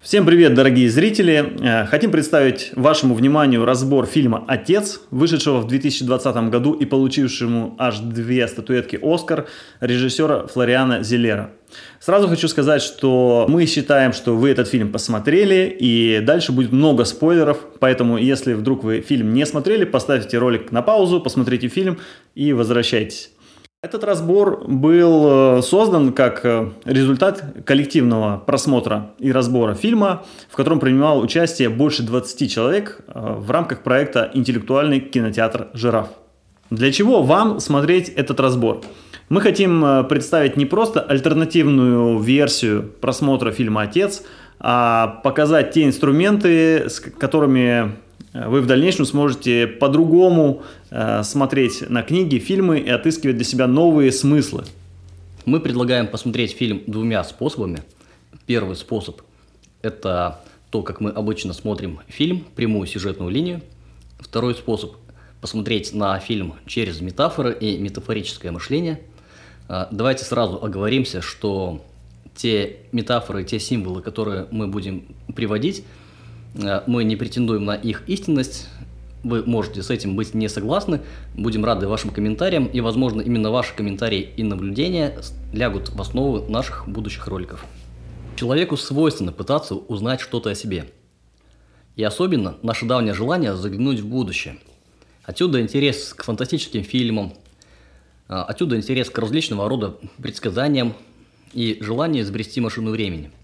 Всем привет, дорогие зрители! Э, хотим представить вашему вниманию разбор фильма «Отец», вышедшего в 2020 году и получившему аж две статуэтки «Оскар» режиссера Флориана Зелера. Сразу хочу сказать, что мы считаем, что вы этот фильм посмотрели, и дальше будет много спойлеров, поэтому если вдруг вы фильм не смотрели, поставьте ролик на паузу, посмотрите фильм и возвращайтесь. Этот разбор был э, создан как э, результат коллективного просмотра и разбора фильма, в котором принимал участие больше 20 человек э, в рамках проекта «Интеллектуальный кинотеатр «Жираф». Для чего вам смотреть этот разбор? Мы хотим представить не просто альтернативную версию просмотра фильма «Отец», а показать те инструменты, с которыми вы в дальнейшем сможете по-другому э, смотреть на книги, фильмы и отыскивать для себя новые смыслы. Мы предлагаем посмотреть фильм двумя способами. Первый способ – это то, как мы обычно смотрим фильм, прямую сюжетную линию. Второй способ – посмотреть на фильм через метафоры и метафорическое мышление. Э, давайте сразу оговоримся, что те метафоры, те символы, которые мы будем приводить – мы не претендуем на их истинность, вы можете с этим быть не согласны. Будем рады вашим комментариям, и, возможно, именно ваши комментарии и наблюдения лягут в основу наших будущих роликов. Человеку свойственно пытаться узнать что-то о себе. И особенно наше давнее желание заглянуть в будущее. Отсюда интерес к фантастическим фильмам, э, отсюда интерес к различного рода предсказаниям и желание изобрести машину времени –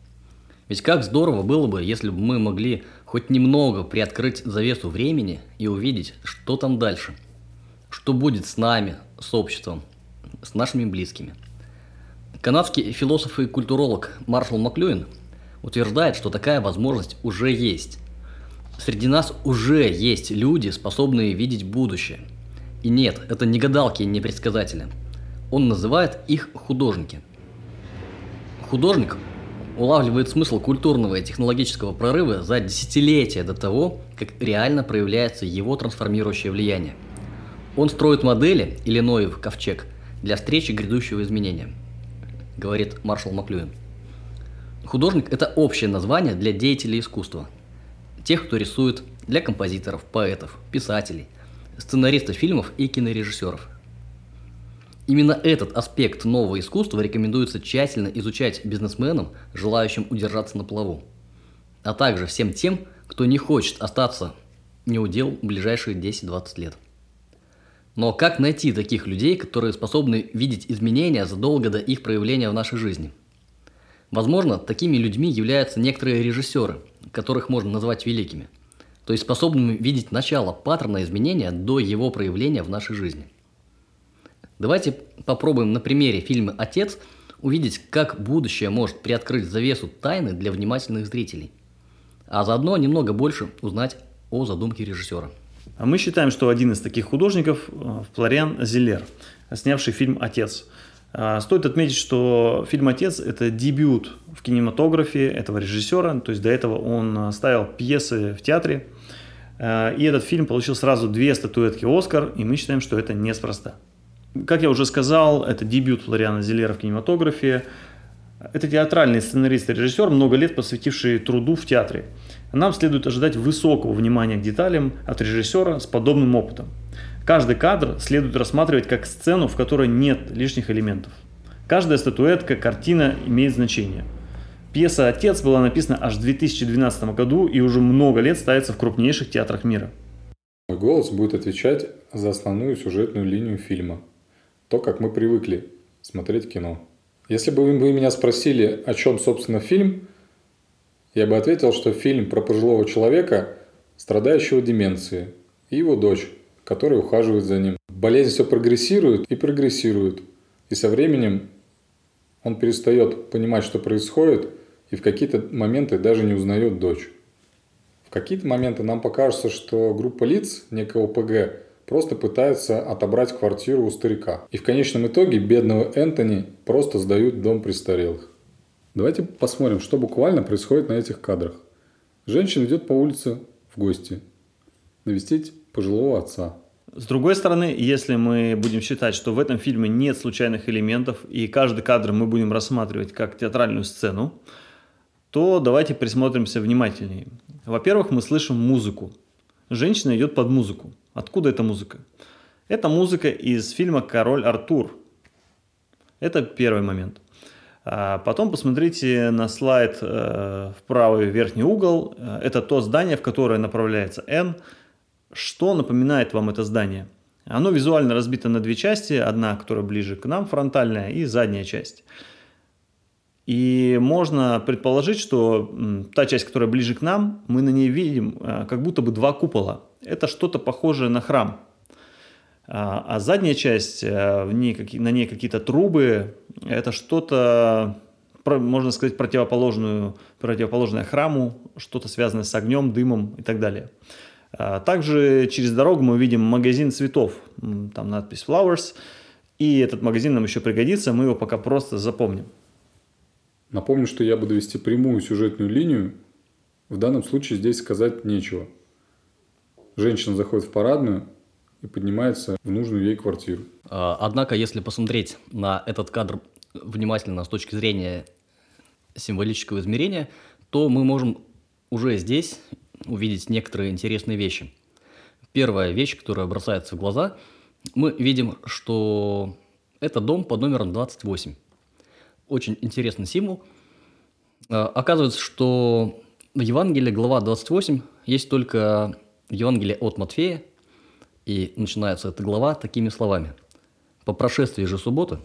ведь как здорово было бы, если бы мы могли хоть немного приоткрыть завесу времени и увидеть, что там дальше. Что будет с нами, с обществом, с нашими близкими. Канадский философ и культуролог Маршал Маклюин утверждает, что такая возможность уже есть. Среди нас уже есть люди, способные видеть будущее. И нет, это не гадалки и не предсказатели. Он называет их художники. Художник улавливает смысл культурного и технологического прорыва за десятилетия до того, как реально проявляется его трансформирующее влияние. Он строит модели, или Ноев ковчег, для встречи грядущего изменения, говорит маршал Маклюин. Художник – это общее название для деятелей искусства. Тех, кто рисует, для композиторов, поэтов, писателей, сценаристов фильмов и кинорежиссеров – Именно этот аспект нового искусства рекомендуется тщательно изучать бизнесменам, желающим удержаться на плаву, а также всем тем, кто не хочет остаться неудел в ближайшие 10-20 лет. Но как найти таких людей, которые способны видеть изменения задолго до их проявления в нашей жизни? Возможно, такими людьми являются некоторые режиссеры, которых можно назвать великими, то есть способными видеть начало паттерна изменения до его проявления в нашей жизни. Давайте попробуем на примере фильма «Отец» увидеть, как будущее может приоткрыть завесу тайны для внимательных зрителей, а заодно немного больше узнать о задумке режиссера. А мы считаем, что один из таких художников э, – Флориан Зелер, снявший фильм «Отец». А, стоит отметить, что фильм «Отец» – это дебют в кинематографе этого режиссера, то есть до этого он ставил пьесы в театре, э, и этот фильм получил сразу две статуэтки «Оскар», и мы считаем, что это неспроста. Как я уже сказал, это дебют Флориана Зелера в кинематографе. Это театральный сценарист и режиссер, много лет посвятивший труду в театре. Нам следует ожидать высокого внимания к деталям от режиссера с подобным опытом. Каждый кадр следует рассматривать как сцену, в которой нет лишних элементов. Каждая статуэтка, картина имеет значение. Пьеса «Отец» была написана аж в 2012 году и уже много лет ставится в крупнейших театрах мира. Мой голос будет отвечать за основную сюжетную линию фильма – то, как мы привыкли смотреть кино. Если бы вы меня спросили, о чем, собственно, фильм, я бы ответил, что фильм про пожилого человека, страдающего деменцией, и его дочь, которая ухаживает за ним. Болезнь все прогрессирует и прогрессирует. И со временем он перестает понимать, что происходит, и в какие-то моменты даже не узнает дочь. В какие-то моменты нам покажется, что группа лиц некого ПГ просто пытаются отобрать квартиру у старика. И в конечном итоге бедного Энтони просто сдают дом престарелых. Давайте посмотрим, что буквально происходит на этих кадрах. Женщина идет по улице в гости навестить пожилого отца. С другой стороны, если мы будем считать, что в этом фильме нет случайных элементов, и каждый кадр мы будем рассматривать как театральную сцену, то давайте присмотримся внимательнее. Во-первых, мы слышим музыку. Женщина идет под музыку. Откуда эта музыка? Это музыка из фильма «Король Артур». Это первый момент. А потом посмотрите на слайд э, в правый верхний угол. Это то здание, в которое направляется N. Что напоминает вам это здание? Оно визуально разбито на две части. Одна, которая ближе к нам, фронтальная, и задняя часть. И можно предположить, что та часть, которая ближе к нам, мы на ней видим э, как будто бы два купола. Это что-то похожее на храм. А, а задняя часть, э, в ней, на ней какие-то трубы, это что-то, можно сказать, противоположную, противоположное храму, что-то связанное с огнем, дымом и так далее. А, также через дорогу мы видим магазин цветов, там надпись Flowers, и этот магазин нам еще пригодится, мы его пока просто запомним. Напомню, что я буду вести прямую сюжетную линию. В данном случае здесь сказать нечего. Женщина заходит в парадную и поднимается в нужную ей квартиру. А, однако, если посмотреть на этот кадр внимательно с точки зрения символического измерения, то мы можем уже здесь увидеть некоторые интересные вещи. Первая вещь, которая бросается в глаза, мы видим, что это дом под номером 28 очень интересный символ. А, оказывается, что в Евангелии, глава 28, есть только Евангелие от Матфея, и начинается эта глава такими словами. «По прошествии же субботы,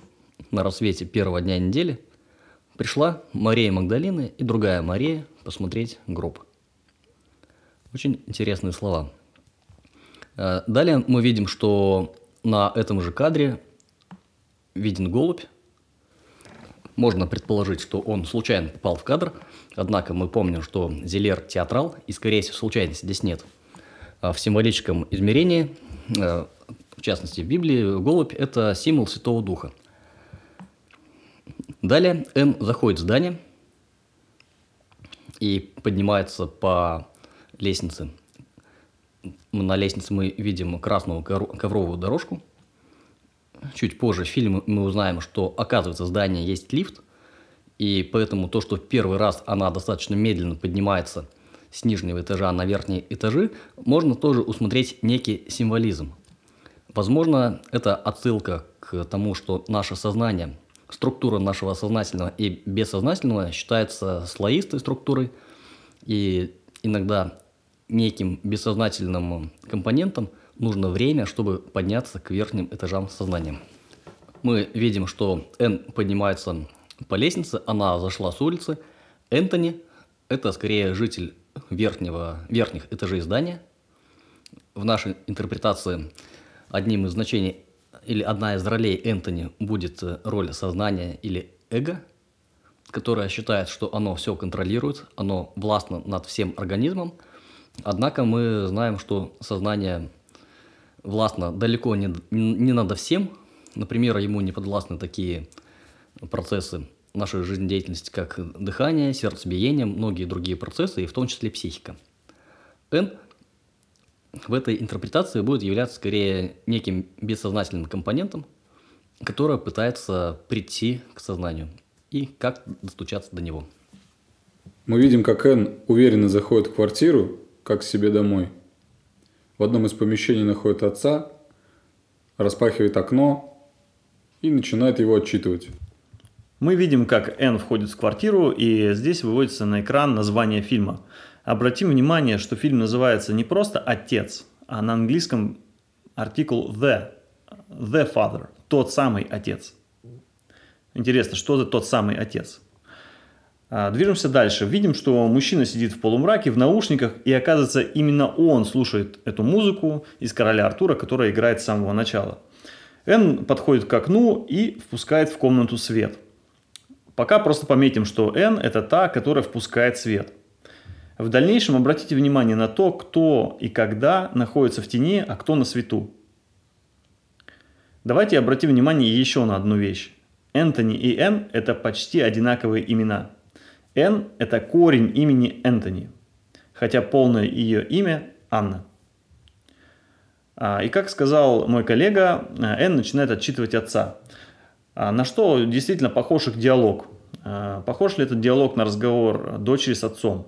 на рассвете первого дня недели, пришла Мария Магдалина и другая Мария посмотреть гроб». Очень интересные слова. А, далее мы видим, что на этом же кадре виден голубь, можно предположить, что он случайно попал в кадр, однако мы помним, что Зелер театрал, и, скорее всего, случайности здесь нет. А в символическом измерении, э, в частности в Библии, голубь – это символ Святого Духа. Далее Н заходит в здание и поднимается по лестнице. На лестнице мы видим красную ковровую дорожку – чуть позже в фильме мы узнаем, что, оказывается, в здании есть лифт, и поэтому то, что в первый раз она достаточно медленно поднимается с нижнего этажа на верхние этажи, можно тоже усмотреть некий символизм. Возможно, это отсылка к тому, что наше сознание, структура нашего сознательного и бессознательного считается слоистой структурой, и иногда неким бессознательным компонентом нужно время, чтобы подняться к верхним этажам сознания. Мы видим, что Н поднимается по лестнице, она зашла с улицы. Энтони – это скорее житель верхнего, верхних этажей здания. В нашей интерпретации одним из значений или одна из ролей Энтони будет роль сознания или эго, которое считает, что оно все контролирует, оно властно над всем организмом. Однако мы знаем, что сознание властно далеко не, не надо всем. Например, ему не подвластны такие процессы нашей жизнедеятельности, как дыхание, сердцебиение, многие другие процессы, и в том числе психика. Н в этой интерпретации будет являться скорее неким бессознательным компонентом, который пытается прийти к сознанию и как достучаться до него. Мы видим, как Н уверенно заходит в квартиру, как к себе домой – в одном из помещений находит отца, распахивает окно и начинает его отчитывать. Мы видим, как Н входит в квартиру, и здесь выводится на экран название фильма. Обратим внимание, что фильм называется не просто «Отец», а на английском артикул «the», «the father», «тот самый отец». Интересно, что за тот самый отец? А, движемся дальше. Видим, что мужчина сидит в полумраке, в наушниках, и оказывается, именно он слушает эту музыку из «Короля Артура», которая играет с самого начала. Н подходит к окну и впускает в комнату свет. Пока просто пометим, что Н – это та, которая впускает свет. В дальнейшем обратите внимание на то, кто и когда находится в тени, а кто на свету. Давайте обратим внимание еще на одну вещь. Энтони и Н – это почти одинаковые имена – Н – это корень имени Энтони, хотя полное ее имя – Анна. А, и как сказал мой коллега, Н начинает отчитывать отца. А, на что действительно похож их диалог. А, похож ли этот диалог на разговор дочери с отцом?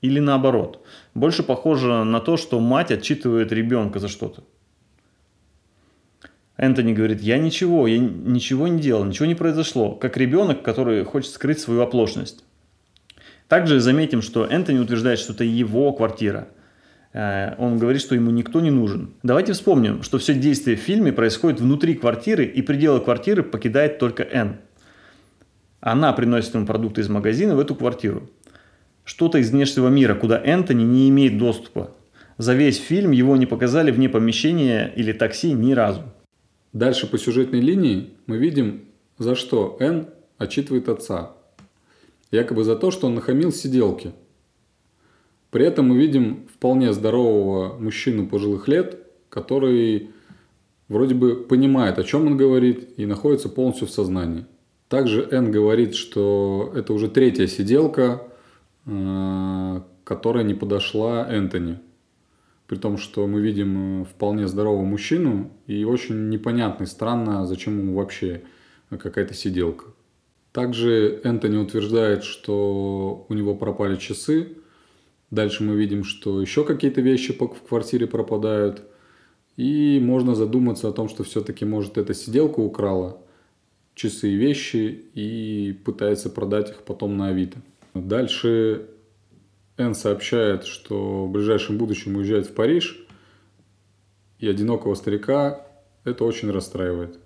Или наоборот? Больше похоже на то, что мать отчитывает ребенка за что-то. Энтони говорит, я ничего, я ничего не делал, ничего не произошло, как ребенок, который хочет скрыть свою оплошность. Также заметим, что Энтони утверждает, что это его квартира. Э, он говорит, что ему никто не нужен. Давайте вспомним, что все действие в фильме происходит внутри квартиры, и пределы квартиры покидает только Энн. Она приносит ему продукты из магазина в эту квартиру. Что-то из внешнего мира, куда Энтони не имеет доступа. За весь фильм его не показали вне помещения или такси ни разу. Дальше по сюжетной линии мы видим, за что Энн отчитывает отца. Якобы за то, что он нахамил сиделки. При этом мы видим вполне здорового мужчину пожилых лет, который вроде бы понимает, о чем он говорит, и находится полностью в сознании. Также Энн говорит, что это уже третья сиделка, э, которая не подошла Энтони при том, что мы видим э, вполне здорового мужчину, и очень непонятно и странно, зачем ему вообще какая-то сиделка. Также Энтони утверждает, что у него пропали часы. Дальше мы видим, что еще какие-то вещи в квартире пропадают. И можно задуматься о том, что все-таки, может, эта сиделка украла часы и вещи и пытается продать их потом на Авито. Дальше Энн сообщает, что в ближайшем будущем уезжает в Париж, и одинокого старика это очень расстраивает.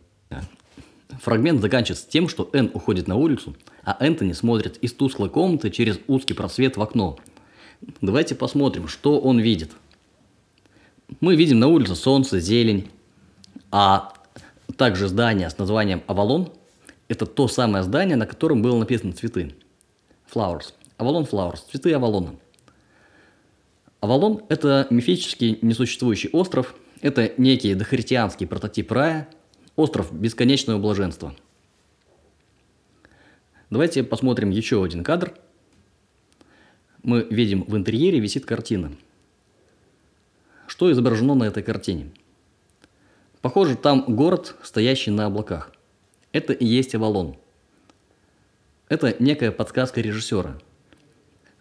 Фрагмент заканчивается тем, что Энн уходит на улицу, а Энтони смотрит из тусклой комнаты через узкий просвет в окно. Давайте посмотрим, что он видит. Мы видим на улице солнце, зелень, а также здание с названием Авалон. Это то самое здание, на котором было написано цветы. Flowers. Авалон Flowers. Цветы Авалона. Авалон – это мифический несуществующий остров, это некий дохристианский прототип рая, остров бесконечного блаженства. Давайте посмотрим еще один кадр. Мы видим, в интерьере висит картина. Что изображено на этой картине? Похоже, там город, стоящий на облаках. Это и есть Авалон. Это некая подсказка режиссера –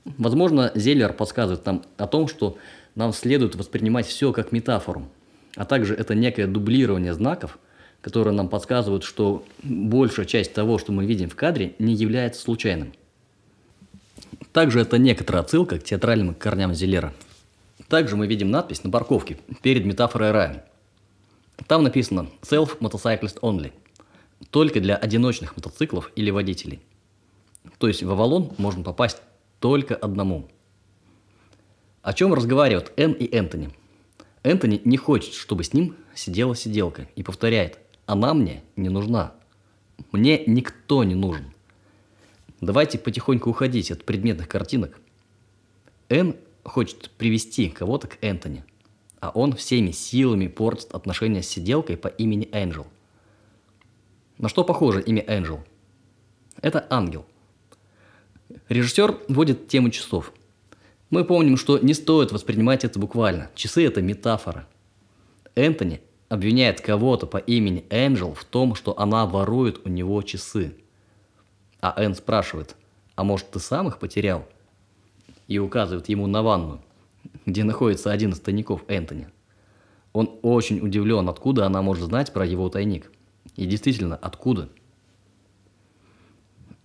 Возможно, Зеллер подсказывает нам о том, что нам следует воспринимать все как метафору, а также это некое дублирование знаков, которые нам подсказывают, что большая часть того, что мы видим в кадре, не является случайным. Также это некоторая отсылка к театральным корням Зеллера. Также мы видим надпись на парковке перед метафорой рая. Там написано «Self Motorcyclist Only» – только для одиночных мотоциклов или водителей. То есть в Авалон можно попасть только одному. О чем разговаривают Энн и Энтони? Энтони не хочет, чтобы с ним сидела сиделка и повторяет, она мне не нужна. Мне никто не нужен. Давайте потихоньку уходить от предметных картинок. Энн хочет привести кого-то к Энтони, а он всеми силами портит отношения с сиделкой по имени Энджел. На что похоже имя Энджел? Это ангел. Режиссер вводит тему часов. Мы помним, что не стоит воспринимать это буквально. Часы – это метафора. Энтони обвиняет кого-то по имени Энджел в том, что она ворует у него часы. А Эн спрашивает, а может ты сам их потерял? И указывает ему на ванну, где находится один из тайников Энтони. Он очень удивлен, откуда она может знать про его тайник. И действительно, откуда –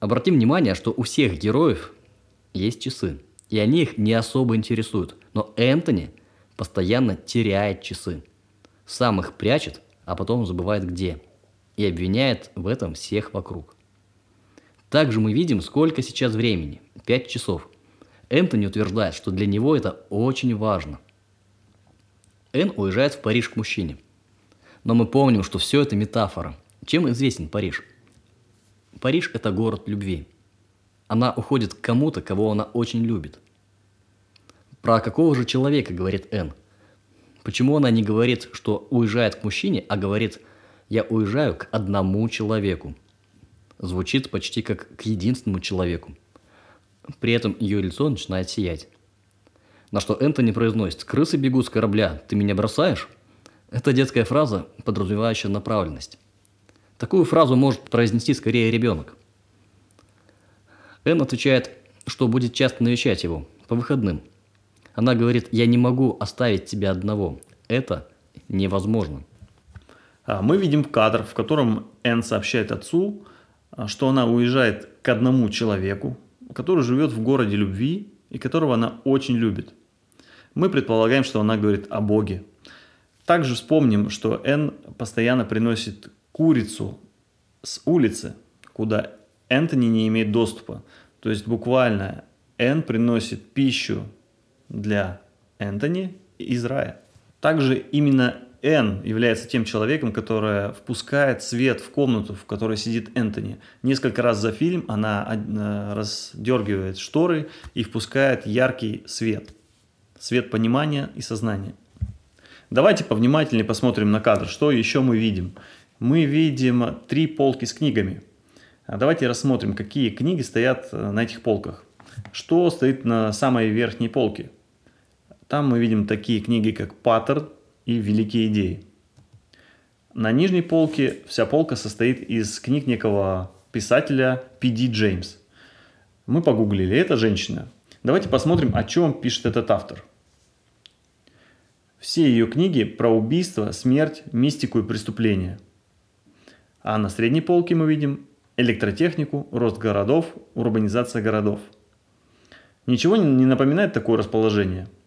Обратим внимание, что у всех героев есть часы, и они их не особо интересуют. Но Энтони постоянно теряет часы. Сам их прячет, а потом забывает где. И обвиняет в этом всех вокруг. Также мы видим, сколько сейчас времени. 5 часов. Энтони утверждает, что для него это очень важно. Эн уезжает в Париж к мужчине. Но мы помним, что все это метафора. Чем известен Париж? Париж – это город любви. Она уходит к кому-то, кого она очень любит. Про какого же человека говорит Н? Почему она не говорит, что уезжает к мужчине, а говорит «я уезжаю к одному человеку»? Звучит почти как к единственному человеку. При этом ее лицо начинает сиять. На что Энтони произносит «крысы бегут с корабля, ты меня бросаешь?» Это детская фраза, подразумевающая направленность. Такую фразу может произнести скорее ребенок. Энн отвечает, что будет часто навещать его по выходным. Она говорит, я не могу оставить тебя одного. Это невозможно. А, мы видим кадр, в котором Энн сообщает отцу, а, что она уезжает к одному человеку, который живет в городе любви и которого она очень любит. Мы предполагаем, что она говорит о Боге. Также вспомним, что Энн постоянно приносит курицу с улицы, куда Энтони не имеет доступа. То есть буквально Энн приносит пищу для Энтони из рая. Также именно Энн является тем человеком, который впускает свет в комнату, в которой сидит Энтони. Несколько раз за фильм она э, раздергивает шторы и впускает яркий свет. Свет понимания и сознания. Давайте повнимательнее посмотрим на кадр, что еще мы видим. Мы видим три полки с книгами. А давайте рассмотрим, какие книги стоят э, на этих полках. Что стоит на самой верхней полке? Там мы видим такие книги, как «Паттерн», и великие идеи. На нижней полке вся полка состоит из книг некого писателя П.Д. Джеймс. Мы погуглили, это женщина. Давайте посмотрим, о чем пишет этот автор. Все ее книги про убийство, смерть, мистику и преступления. А на средней полке мы видим электротехнику, рост городов, урбанизация городов. Ничего не напоминает такое расположение –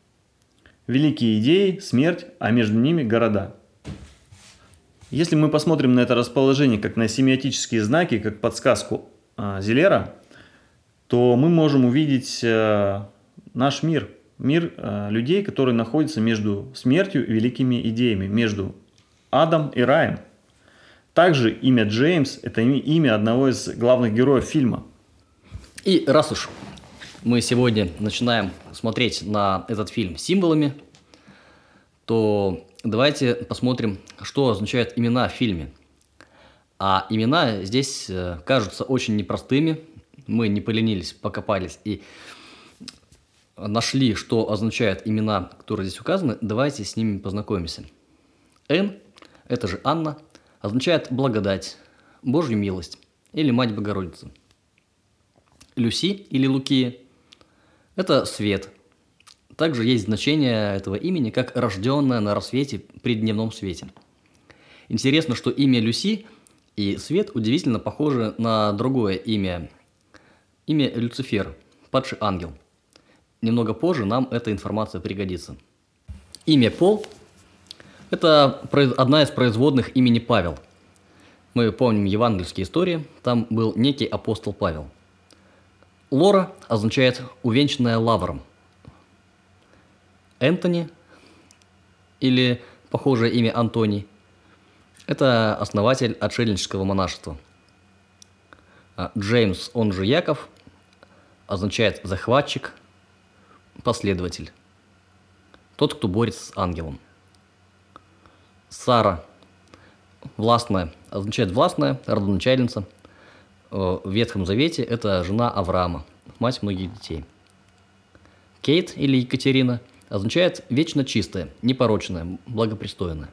великие идеи, смерть, а между ними города. Если мы посмотрим на это расположение как на семиотические знаки, как подсказку э, Зелера, то мы можем увидеть э, наш мир, мир э, людей, которые находятся между смертью и великими идеями, между адом и раем. Также имя Джеймс – это имя одного из главных героев фильма. И раз уж мы сегодня начинаем смотреть на этот фильм символами, то давайте посмотрим, что означают имена в фильме. А имена здесь э, кажутся очень непростыми. Мы не поленились, покопались и нашли, что означают имена, которые здесь указаны. Давайте с ними познакомимся. Н, это же Анна, означает благодать, Божью милость или Мать Богородицы. Люси или Лукия – это свет. Также есть значение этого имени как рожденная на рассвете при дневном свете. Интересно, что имя Люси и свет удивительно похожи на другое имя. Имя Люцифер, падший ангел. Немного позже нам эта информация пригодится. Имя Пол – это одна из производных имени Павел. Мы помним евангельские истории, там был некий апостол Павел – Лора означает «увенчанная лавром». Энтони или похожее имя Антоний – это основатель отшельнического монашества. А Джеймс, он же Яков, означает «захватчик», «последователь», тот, кто борется с ангелом. Сара, властная, означает властная, родоначальница – в Ветхом Завете это жена Авраама, мать многих детей. Кейт или Екатерина означает вечно чистая, непорочная, благопристойная.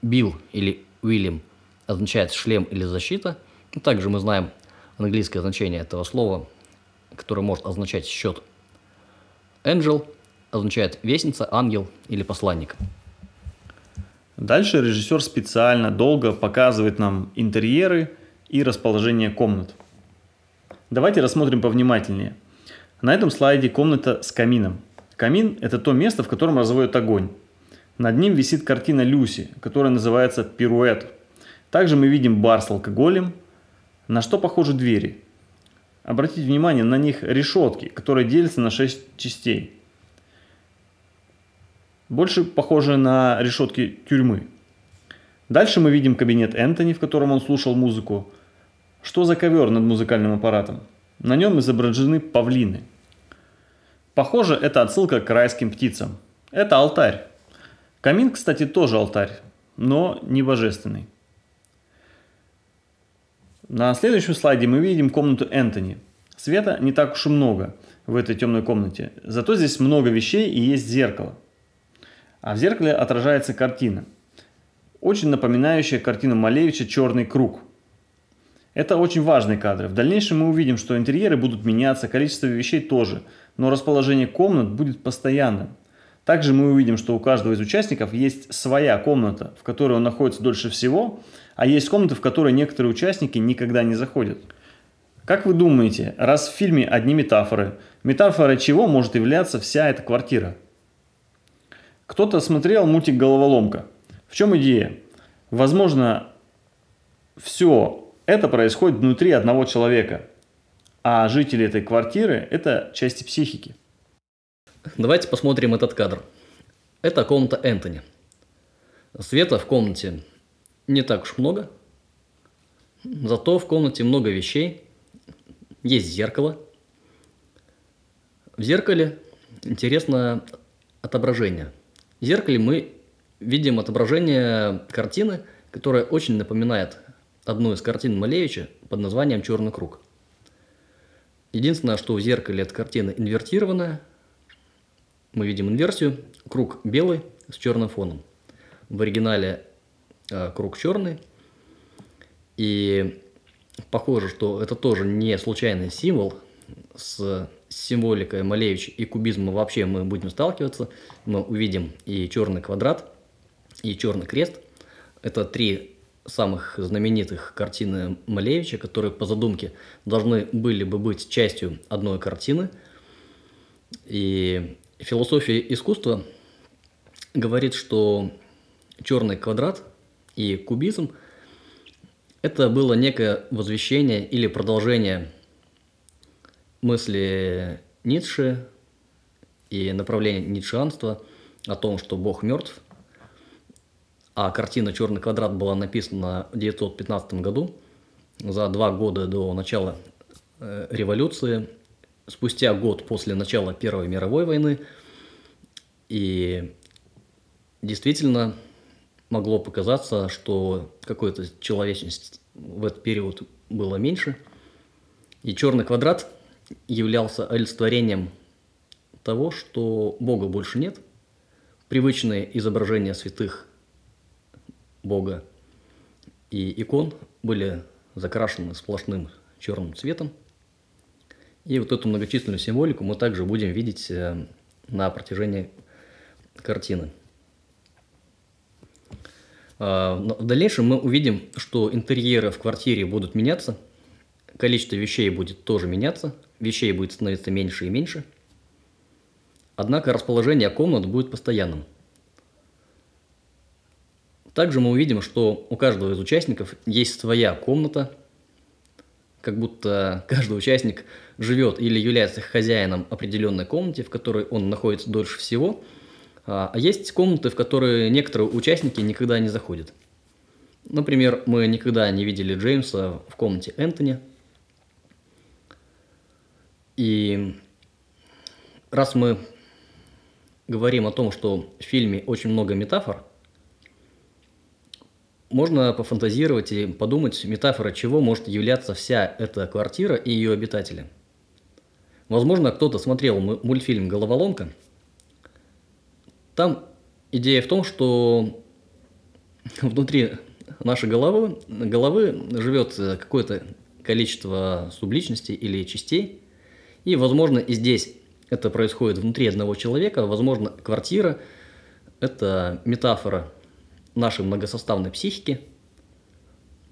Билл или Уильям означает шлем или защита. Ну, также мы знаем английское значение этого слова, которое может означать счет. Angel означает вестница, ангел или посланник. Дальше режиссер специально долго показывает нам интерьеры и расположение комнат. Давайте рассмотрим повнимательнее. На этом слайде комната с камином. Камин – это то место, в котором разводят огонь. Над ним висит картина Люси, которая называется «Пируэт». Также мы видим бар с алкоголем. На что похожи двери? Обратите внимание, на них решетки, которые делятся на 6 частей. Больше похожи на решетки тюрьмы. Дальше мы видим кабинет Энтони, в котором он слушал музыку. Что за ковер над музыкальным аппаратом? На нем изображены павлины. Похоже, это отсылка к райским птицам. Это алтарь. Камин, кстати, тоже алтарь, но не божественный. На следующем слайде мы видим комнату Энтони. Света не так уж и много в этой темной комнате. Зато здесь много вещей и есть зеркало. А в зеркале отражается картина. Очень напоминающая картину Малевича «Черный круг». Это очень важные кадры. В дальнейшем мы увидим, что интерьеры будут меняться, количество вещей тоже, но расположение комнат будет постоянным. Также мы увидим, что у каждого из участников есть своя комната, в которой он находится дольше всего, а есть комнаты, в которые некоторые участники никогда не заходят. Как вы думаете, раз в фильме одни метафоры, метафорой чего может являться вся эта квартира? Кто-то смотрел мультик «Головоломка». В чем идея? Возможно, все это происходит внутри одного человека, а жители этой квартиры – это части психики. Давайте посмотрим этот кадр. Это комната Энтони. Света в комнате не так уж много, зато в комнате много вещей. Есть зеркало. В зеркале интересно отображение. В зеркале мы видим отображение картины, которая очень напоминает одну из картин Малевича под названием «Черный круг». Единственное, что в зеркале эта картина инвертированная. Мы видим инверсию. Круг белый с черным фоном. В оригинале э, круг черный. И похоже, что это тоже не случайный символ. С символикой Малевича и кубизма вообще мы будем сталкиваться. Мы увидим и черный квадрат, и черный крест. Это три самых знаменитых картины Малевича, которые по задумке должны были бы быть частью одной картины. И философия искусства говорит, что черный квадрат и кубизм – это было некое возвещение или продолжение мысли Ницше и направления ницшеанства о том, что Бог мертв – а картина «Черный квадрат» была написана в 1915 году, за два года до начала э, революции, спустя год после начала Первой мировой войны. И действительно могло показаться, что какой-то человечности в этот период было меньше. И черный квадрат являлся олицетворением того, что Бога больше нет. Привычные изображения святых Бога и икон были закрашены сплошным черным цветом. И вот эту многочисленную символику мы также будем видеть э, на протяжении картины. А, в дальнейшем мы увидим, что интерьеры в квартире будут меняться, количество вещей будет тоже меняться, вещей будет становиться меньше и меньше. Однако расположение комнат будет постоянным – также мы увидим, что у каждого из участников есть своя комната, как будто каждый участник живет или является хозяином определенной комнаты, в которой он находится дольше всего, а, а есть комнаты, в которые некоторые участники никогда не заходят. Например, мы никогда не видели Джеймса в комнате Энтони. И раз мы говорим о том, что в фильме очень много метафор, можно пофантазировать и подумать, метафора чего может являться вся эта квартира и ее обитатели. Возможно, кто-то смотрел мультфильм «Головоломка». Там идея в том, что внутри нашей головы, головы живет какое-то количество субличностей или частей. И, возможно, и здесь это происходит внутри одного человека. Возможно, квартира – это метафора нашей многосоставной психики,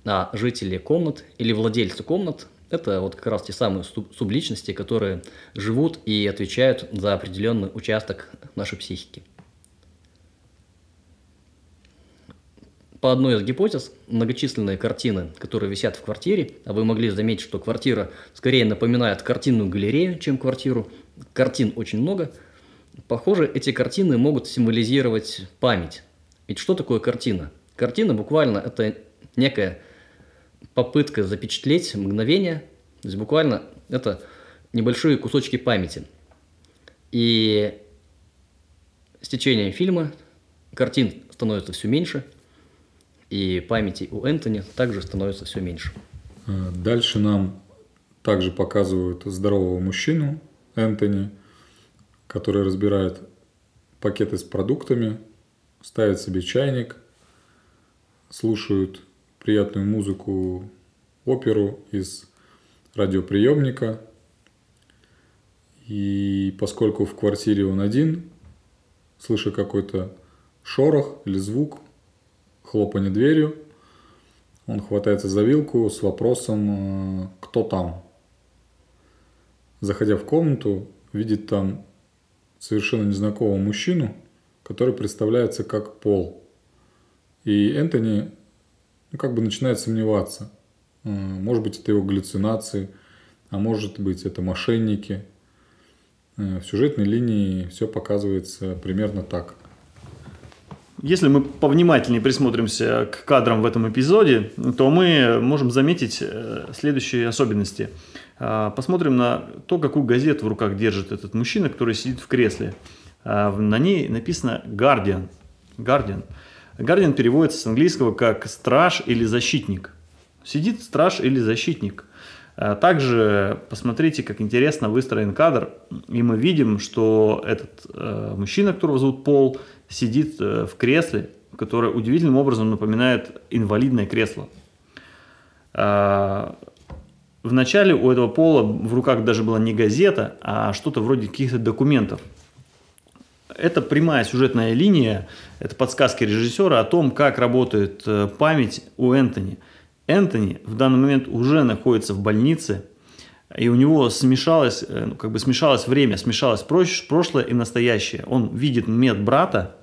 а жители комнат или владельцы комнат – это вот как раз те самые субличности, которые живут и отвечают за определенный участок нашей психики. По одной из гипотез, многочисленные картины, которые висят в квартире, а вы могли заметить, что квартира скорее напоминает картинную галерею, чем квартиру, картин очень много, похоже, эти картины могут символизировать память, ведь что такое картина? Картина буквально это некая попытка запечатлеть мгновение, то есть буквально это небольшие кусочки памяти. И с течением фильма картин становится все меньше, и памяти у Энтони также становится все меньше. А, дальше нам также показывают здорового мужчину Энтони, который разбирает пакеты с продуктами, ставят себе чайник, слушают приятную музыку оперу из радиоприемника. И поскольку в квартире он один, слыша какой-то шорох или звук, хлопанье дверью, он хватается за вилку с вопросом э, «Кто там?». Заходя в комнату, видит там совершенно незнакомого мужчину, который представляется как Пол. И Энтони ну, как бы начинает сомневаться. Э, может быть, это его галлюцинации, а может быть, это мошенники. Э, в сюжетной линии все показывается примерно так. Если мы повнимательнее присмотримся к кадрам в этом эпизоде, то мы можем заметить э, следующие особенности. Посмотрим на то, какую газету в руках держит этот мужчина, который сидит в кресле. На ней написано Guardian. Guardian. Guardian переводится с английского как «страж» или «защитник». Сидит страж или защитник. А также посмотрите, как интересно выстроен кадр, и мы видим, что этот э, мужчина, которого зовут Пол, сидит э, в кресле, которое удивительным образом напоминает инвалидное кресло. Э, Вначале у этого Пола в руках даже была не газета, а что-то вроде каких-то документов – это прямая сюжетная линия, это подсказки режиссера о том, как работает э, память у Энтони. Энтони в данный момент уже находится в больнице, и у него смешалось, э, ну, как бы смешалось время, смешалось прошлое и настоящее. Он видит медбрата,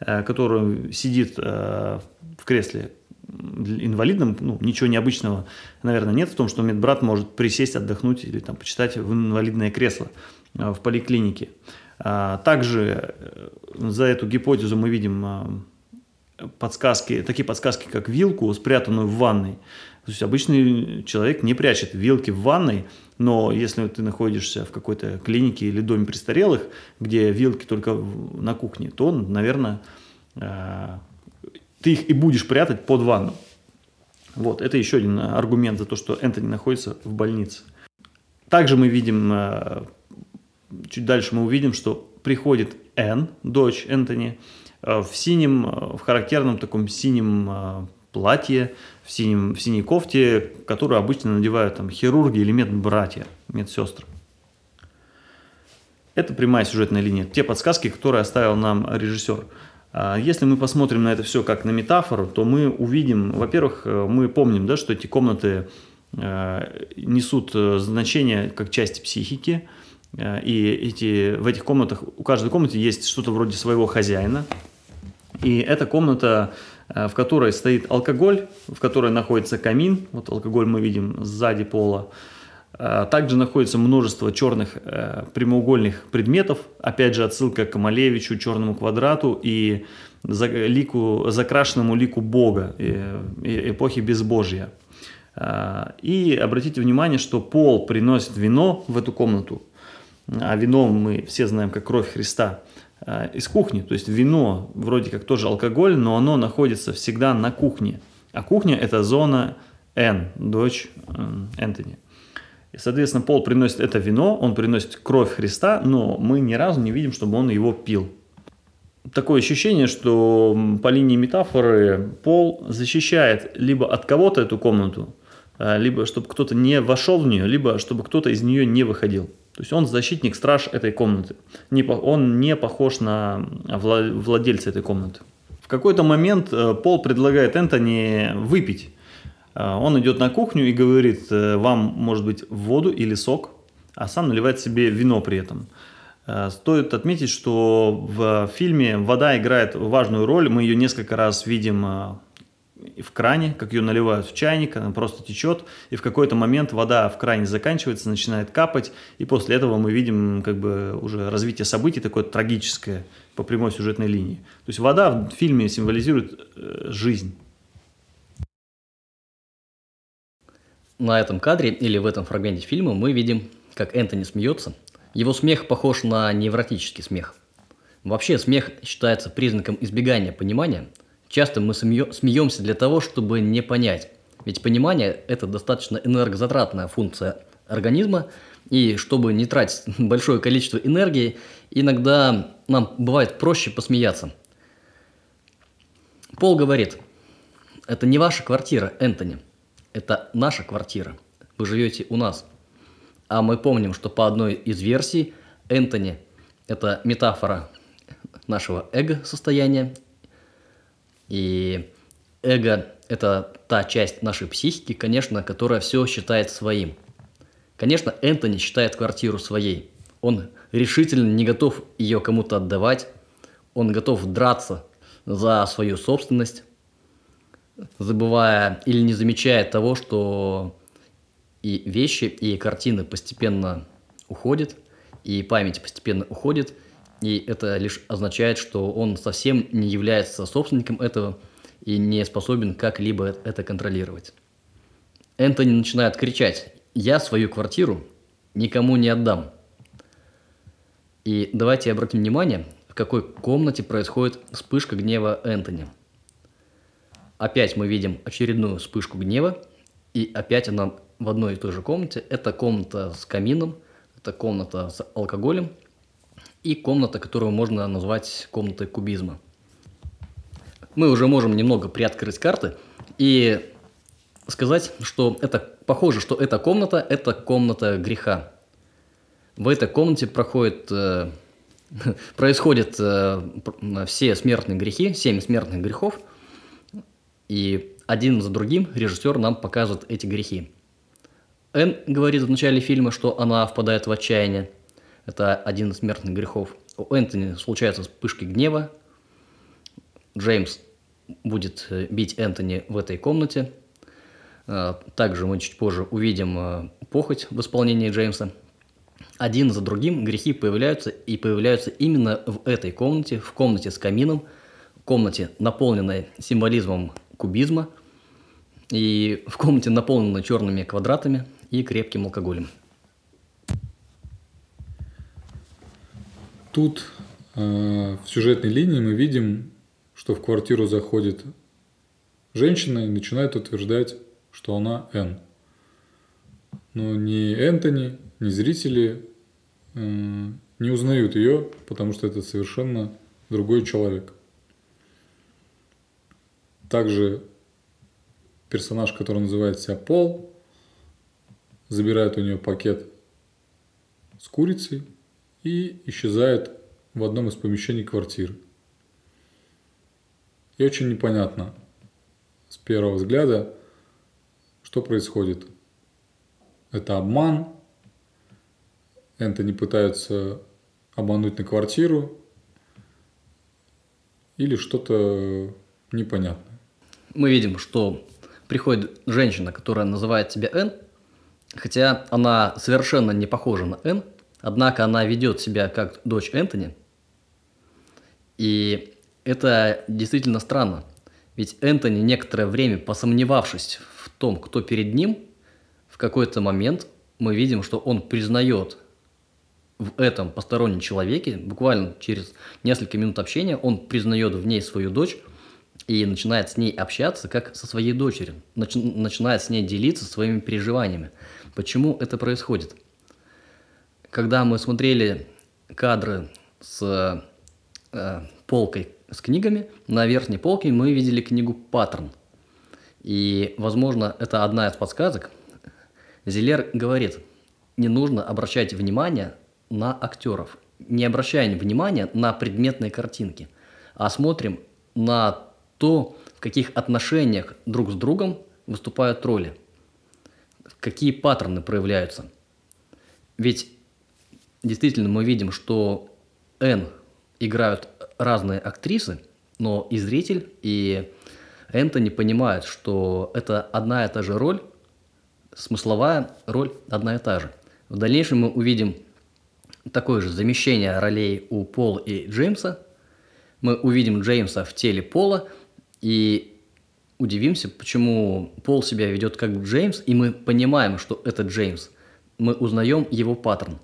э, который сидит в кресле инвалидным, ну, ничего необычного, наверное, нет в том, что медбрат может присесть, отдохнуть или там почитать в инвалидное кресло в поликлинике. А, также э, за эту гипотезу мы видим а, подсказки, такие подсказки, как вилку, спрятанную в ванной. То есть обычный человек не прячет вилки в ванной, но если ты находишься в какой-то клинике или доме престарелых, где вилки только на кухне, то, наверное, а, ты их и будешь прятать под ванну. Вот, это еще один аргумент за то, что Энтони находится в больнице. Также мы видим чуть дальше мы увидим, что приходит Энн, дочь Энтони, э, в синем, э, в характерном таком синем э, платье, в, синем, в синей кофте, которую обычно надевают там, хирурги или медбратья, медсестры. Это прямая сюжетная линия, те подсказки, которые оставил нам режиссер. А если мы посмотрим на это все как на метафору, то мы увидим, во-первых, мы помним, да, что эти комнаты несут значение как часть психики, и эти, в этих комнатах, у каждой комнаты есть что-то вроде своего хозяина. И эта комната, э, в которой стоит алкоголь, в которой находится камин, вот алкоголь мы видим сзади пола, э, также находится множество черных прямоугольных предметов, опять же отсылка к Малевичу, черному квадрату и лику, закрашенному лику Бога, эпохи безбожья. И обратите внимание, что Пол приносит вино в эту комнату, а вино мы все знаем как кровь Христа, а, из кухни. То есть вино вроде как тоже алкоголь, но оно находится всегда на кухне. А кухня – это зона Н, дочь Энтони. И, соответственно, Пол приносит это вино, он приносит кровь Христа, но мы ни разу не видим, чтобы он его пил. Такое ощущение, что по линии метафоры Пол защищает либо от кого-то эту комнату, а, либо чтобы кто-то не вошел в нее, либо чтобы кто-то из нее не выходил. То есть он защитник, страж этой комнаты. Он не похож на владельца этой комнаты. В какой-то момент э, Пол предлагает Энтони выпить. Э, он идет на кухню и говорит, э, вам может быть воду или сок, а сам наливает себе вино при этом. Стоит отметить, что в фильме вода играет важную роль. Мы ее несколько раз видим в кране, как ее наливают в чайник, она просто течет, и в какой-то момент вода в кране заканчивается, начинает капать, и после этого мы видим как бы уже развитие событий такое трагическое по прямой сюжетной линии. То есть вода в фильме символизирует э, жизнь. На этом кадре или в этом фрагменте фильма мы видим, как Энтони смеется. Его смех похож на невротический смех. Вообще смех считается признаком избегания понимания – Часто мы смеемся для того, чтобы не понять. Ведь понимание – это достаточно энергозатратная функция организма, и чтобы не тратить большое количество энергии, иногда нам бывает проще посмеяться. Пол говорит, это не ваша квартира, Энтони. Это наша квартира. Вы живете у нас. А мы помним, что по одной из версий Энтони – это метафора нашего эго-состояния. И эго – это та часть нашей психики, конечно, которая все считает своим. Конечно, Энтони считает квартиру своей. Он решительно не готов ее кому-то отдавать. Он готов драться за свою собственность, забывая или не замечая того, что и вещи, и картины постепенно уходят, и память постепенно уходит, и это лишь означает, что он совсем не является собственником этого и не способен как-либо это контролировать. Энтони начинает кричать «Я свою квартиру никому не отдам». И давайте обратим внимание, в какой комнате происходит вспышка гнева Энтони. Опять мы видим очередную вспышку гнева, и опять она в одной и той же комнате. Это комната с камином, это комната с алкоголем и комната, которую можно назвать комнатой кубизма. Мы уже можем немного приоткрыть карты и сказать, что это похоже, что эта комната – это комната греха. В этой комнате проходит, э, происходят э, все смертные грехи, семь смертных грехов, и один за другим режиссер нам показывает эти грехи. Энн говорит в начале фильма, что она впадает в отчаяние. Это один из смертных грехов. У Энтони случаются вспышки гнева. Джеймс будет э, бить Энтони в этой комнате. Э, также мы чуть позже увидим э, похоть в исполнении Джеймса. Один за другим грехи появляются и появляются именно в этой комнате, в комнате с камином, комнате, наполненной символизмом кубизма, и в комнате, наполненной черными квадратами, и крепким алкоголем. Тут э, в сюжетной линии мы видим, что в квартиру заходит женщина и начинает утверждать, что она Н. Но ни Энтони, ни зрители э, не узнают ее, потому что это совершенно другой человек. Также персонаж, который называет себя Пол, забирает у нее пакет с курицей и исчезает в одном из помещений квартиры. И очень непонятно с первого взгляда, что происходит. Это обман. Энтони пытаются обмануть на квартиру или что-то непонятное. Мы видим, что приходит женщина, которая называет себя Н, Хотя она совершенно не похожа на Энн, однако она ведет себя как дочь Энтони. И это действительно странно. Ведь Энтони, некоторое время посомневавшись в том, кто перед ним, в какой-то момент мы видим, что он признает в этом постороннем человеке, буквально через несколько минут общения, он признает в ней свою дочь и начинает с ней общаться как со своей дочерью, начи- начинает с ней делиться своими переживаниями. Почему это происходит? Когда мы смотрели кадры с э, полкой с книгами, на верхней полке мы видели книгу «Паттерн». И, возможно, это одна из подсказок. Зелер говорит, не нужно обращать внимание на актеров, не обращаем внимания на предметные картинки, а смотрим на то, в каких отношениях друг с другом выступают роли какие паттерны проявляются. Ведь действительно мы видим, что N играют разные актрисы, но и зритель, и Энтони понимают, что это одна и та же роль, смысловая роль одна и та же. В дальнейшем мы увидим такое же замещение ролей у Пола и Джеймса. Мы увидим Джеймса в теле Пола, и удивимся, почему Пол себя ведет как Джеймс, и мы понимаем, что это Джеймс. Мы узнаем его паттерн.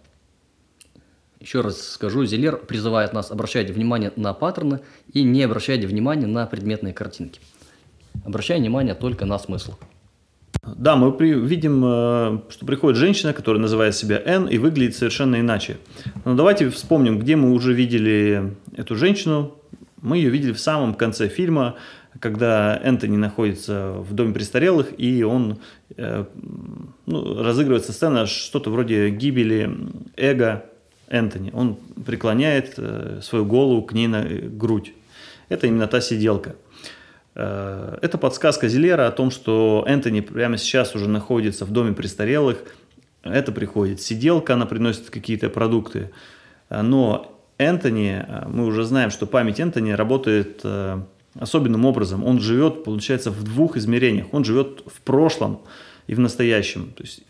Еще раз скажу, Зелер призывает нас обращать внимание на паттерны и не обращать внимания на предметные картинки. Обращай внимание только на смысл. Да, мы при, видим, э, что приходит женщина, которая называет себя Н и выглядит совершенно иначе. Но давайте вспомним, где мы уже видели эту женщину. Мы ее видели в самом конце фильма, когда Энтони находится в доме престарелых, и он э, ну, разыгрывается сцена что-то вроде гибели эго Энтони. Он преклоняет э, свою голову к ней на грудь. Это именно та сиделка. Э, это подсказка Зелера о том, что Энтони прямо сейчас уже находится в доме престарелых. Это приходит сиделка, она приносит какие-то продукты. Но Энтони, мы уже знаем, что память Энтони работает особенным образом. Он живет, получается, в двух измерениях. Он живет в прошлом и в настоящем. То есть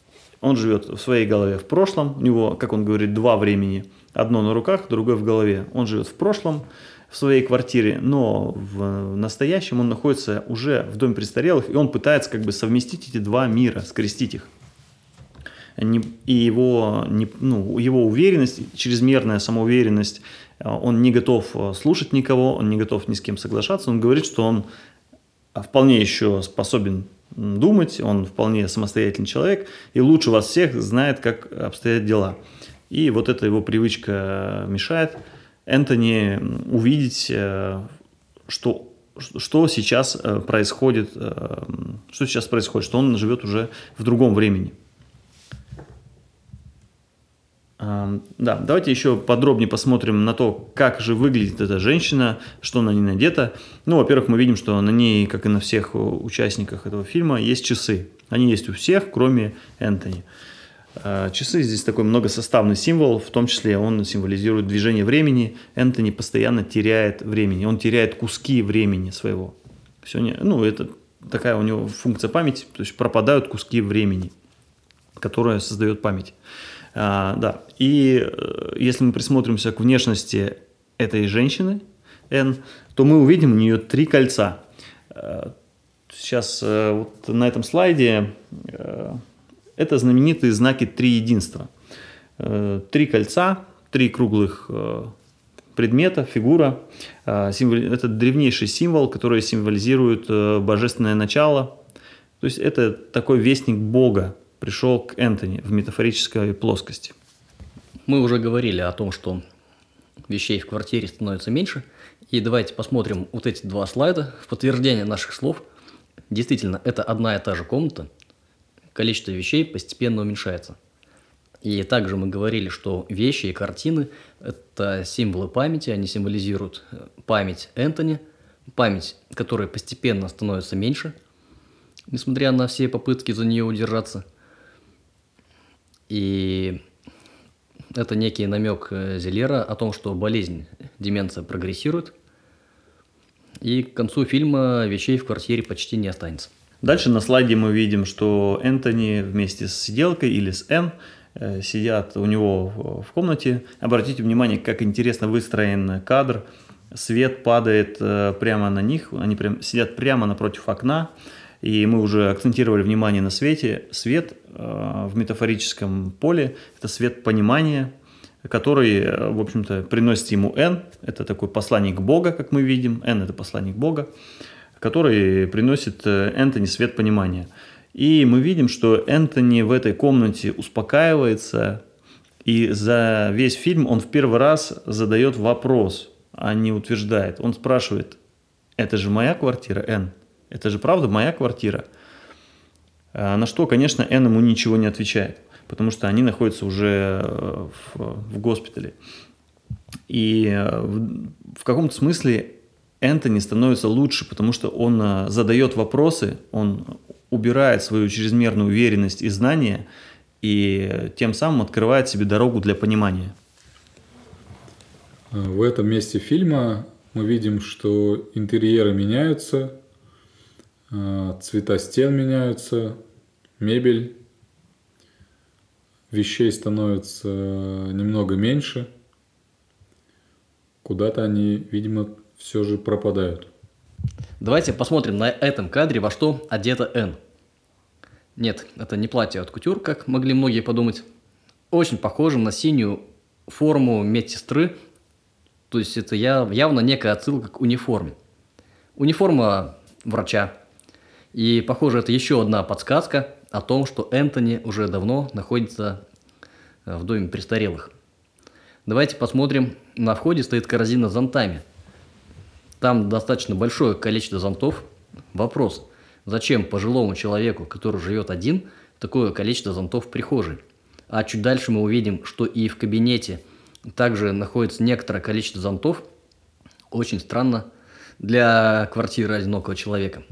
он живет в своей голове в прошлом, у него, как он говорит, два времени. Одно на руках, другое в голове. Он живет в прошлом, в своей квартире, но в настоящем он находится уже в доме престарелых, и он пытается как бы совместить эти два мира, скрестить их. И его, ну, его уверенность, чрезмерная самоуверенность Э, он не готов э, слушать никого, он не готов ни с кем соглашаться. Он говорит, что он э, вполне еще способен думать, он вполне самостоятельный человек и лучше вас всех знает, как обстоят дела. И вот эта его привычка мешает Энтони увидеть, что, что сейчас происходит, что сейчас происходит, что он живет уже в другом времени. Да, давайте еще подробнее посмотрим на то, как же выглядит эта женщина, что на ней надето. Ну, во-первых, мы видим, что на ней, как и на всех участниках этого фильма, есть часы. Они есть у всех, кроме Энтони. А, часы здесь такой многосоставный символ, в том числе он символизирует движение времени. Энтони постоянно теряет времени, он теряет куски времени своего. Не, ну, это такая у него функция памяти, то есть пропадают куски времени, которая создает память. А, да. И э, если мы присмотримся к внешности этой женщины, Н, то мы увидим у нее три кольца. Э, сейчас э, вот на этом слайде это знаменитые знаки три единства. Три кольца, три круглых предмета, фигура. Это древнейший символ, который символизирует божественное начало. То есть это такой вестник Бога, пришел к Энтони в метафорической плоскости. Мы уже говорили о том, что вещей в квартире становится меньше. И давайте посмотрим вот эти два слайда в подтверждение наших слов. Действительно, это одна и та же комната. Количество вещей постепенно уменьшается. И также мы говорили, что вещи и картины – это символы памяти, они символизируют память Энтони, память, которая постепенно становится меньше, несмотря на все попытки за нее удержаться – и это некий намек э, Зелера о том, что болезнь, деменция прогрессирует, и к концу фильма вещей в квартире почти не останется. Дальше на слайде мы видим, что Энтони вместе с сиделкой или с Н э, сидят у него в комнате. Обратите внимание, как интересно выстроен кадр. Свет падает э, прямо на них, они прям, сидят прямо напротив окна. И мы уже акцентировали внимание на свете. Свет э, в метафорическом поле – это свет понимания, который, э, в общем-то, приносит ему N. Это такой посланник Бога, как мы видим. N – это посланник Бога, который приносит э, Энтони свет понимания. И мы видим, что Энтони в этой комнате успокаивается, и за весь фильм он в первый раз задает вопрос, а не утверждает. Он спрашивает, это же моя квартира, Н? Это же правда моя квартира. А, на что, конечно, Н ему ничего не отвечает, потому что они находятся уже э, в, в госпитале. И э, в, в каком-то смысле Энтони становится лучше, потому что он э, задает вопросы, он убирает свою чрезмерную уверенность и знания, и тем самым открывает себе дорогу для понимания. В этом месте фильма мы видим, что интерьеры меняются, а, цвета стен меняются, мебель, вещей становится немного меньше, куда-то они, видимо, все же пропадают. Давайте посмотрим на этом кадре, во что одета Н. Нет, это не платье от кутюр, как могли многие подумать. Очень похоже на синюю форму медсестры, то есть это явно некая отсылка к униформе. Униформа врача, и, похоже, это еще одна подсказка о том, что Энтони уже давно находится э, в доме престарелых. Давайте посмотрим. На входе стоит корзина с зонтами. Там достаточно большое количество зонтов. Вопрос, зачем пожилому человеку, который живет один, такое количество зонтов в прихожей? А чуть дальше мы увидим, что и в кабинете также находится некоторое количество зонтов. Очень странно для квартиры одинокого человека.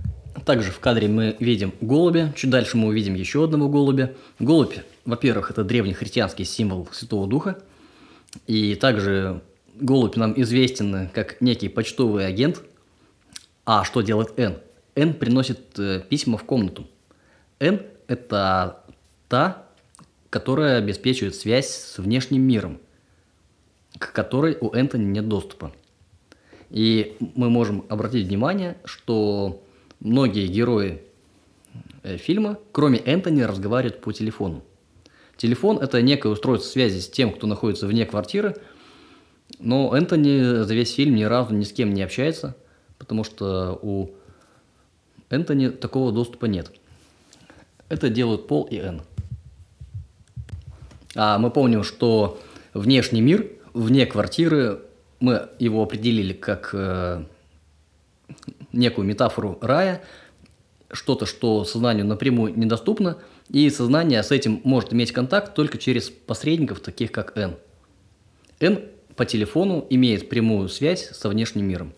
Также в кадре мы видим голубя, чуть дальше мы увидим еще одного голубя. Голубь, во-первых, это древнехристианский символ Святого Духа, и также голубь нам известен как некий почтовый агент. А что делает Н? Н приносит э, письма в комнату. Н – это та, которая обеспечивает связь с внешним миром, к которой у Энтони нет доступа. И мы можем обратить внимание, что многие герои э, фильма, кроме Энтони, разговаривают по телефону. Телефон – это некое устройство связи с тем, кто находится вне квартиры, но Энтони за весь фильм ни разу ни с кем не общается, потому что у Энтони такого доступа нет. Это делают Пол и Энн. А мы помним, что внешний мир, вне квартиры, мы его определили как э, некую метафору рая, что-то, что сознанию напрямую недоступно, и сознание с этим может иметь контакт только через посредников, таких как Н. Н по телефону имеет прямую связь со внешним миром.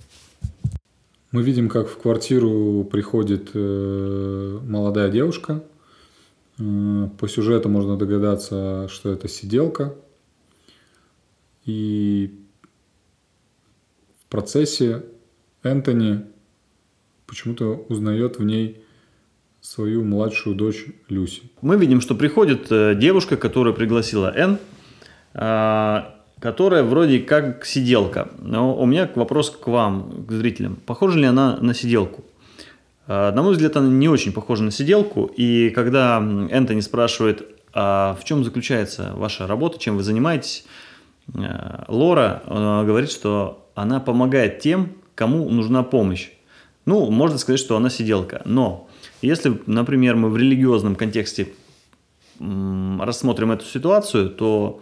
Мы видим, как в квартиру приходит э, молодая девушка. Э, по сюжету можно догадаться, что это сиделка. И в процессе Энтони почему-то узнает в ней свою младшую дочь Люси. Мы видим, что приходит э, девушка, которая пригласила Н, а, которая вроде как сиделка. Но у меня вопрос к вам, к зрителям. Похожа ли она на сиделку? А, на мой взгляд, она не очень похожа на сиделку. И когда Энтони спрашивает, а в чем заключается ваша работа, чем вы занимаетесь, э, Лора говорит, что она помогает тем, кому нужна помощь. Ну, можно сказать, что она сиделка. Но если, например, мы в религиозном контексте рассмотрим эту ситуацию, то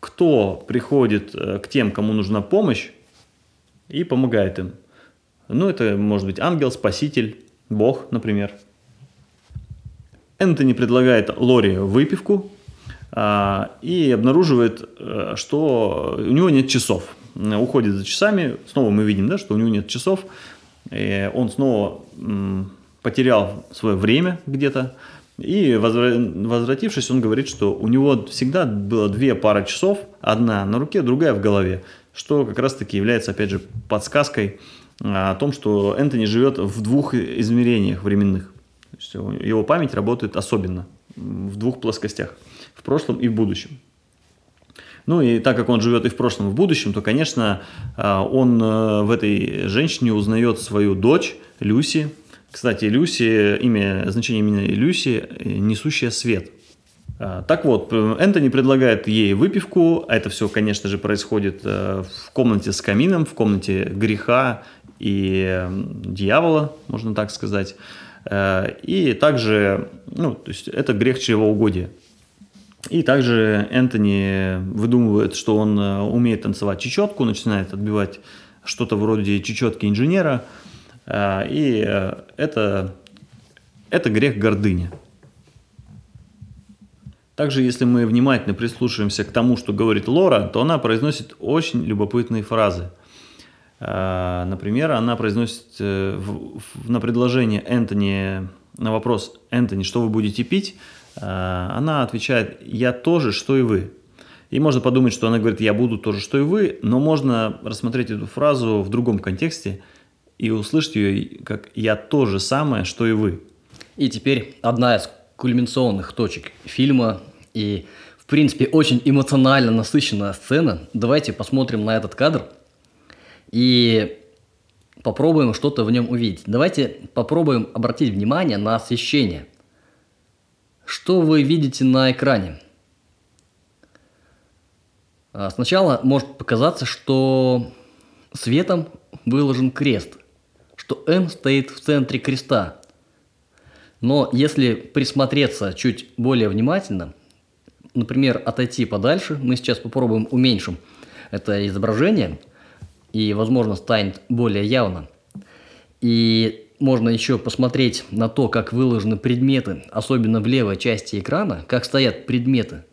кто приходит э, к тем, кому нужна помощь, и помогает им? Ну, это может быть ангел, спаситель, Бог, например. Энтони предлагает Лори выпивку а, и обнаруживает, э, что у него нет часов. Уходит за часами, снова мы видим, да, что у него нет часов, и он снова потерял свое время где-то, и возвратившись, он говорит, что у него всегда было две пары часов, одна на руке, другая в голове, что как раз-таки является, опять же, подсказкой а, о том, что Энтони живет в двух измерениях временных. Его память работает особенно в двух плоскостях, в прошлом и в будущем. Ну и так как он живет и в прошлом, и в будущем, то, конечно, а, он э, в этой женщине узнает свою дочь Люси, кстати, Люси, имя, значение имени Люси – несущая свет. Так вот, Энтони предлагает ей выпивку. А это все, конечно же, происходит э, в комнате с камином, в комнате греха и дьявола, можно так сказать. Э, и также, ну, то есть это грех чревоугодия. И также Энтони выдумывает, что он э, умеет танцевать чечетку, начинает отбивать что-то вроде чечетки инженера – а, и э, это, это грех гордыни. Также, если мы внимательно прислушаемся к тому, что говорит Лора, то она произносит очень любопытные фразы. Например, она произносит э, на предложение Энтони, на вопрос «Энтони, что вы будете пить?», она отвечает «Я тоже, что и вы». И можно подумать, что она говорит «Я буду тоже, что и вы», но можно рассмотреть эту фразу в другом контексте – и услышать ее как «я то же самое, что и вы». И теперь одна из кульминационных точек фильма и, в принципе, очень эмоционально насыщенная сцена. Давайте посмотрим на этот кадр и попробуем что-то в нем увидеть. Давайте попробуем обратить внимание на освещение. Что вы видите на экране? А, сначала может показаться, что светом выложен крест – что М стоит в центре креста. Но если присмотреться чуть более внимательно, например, отойти подальше, мы сейчас попробуем уменьшим это изображение, и, возможно, станет более явно. И можно еще посмотреть на то, как выложены предметы, особенно в левой части экрана, как стоят предметы,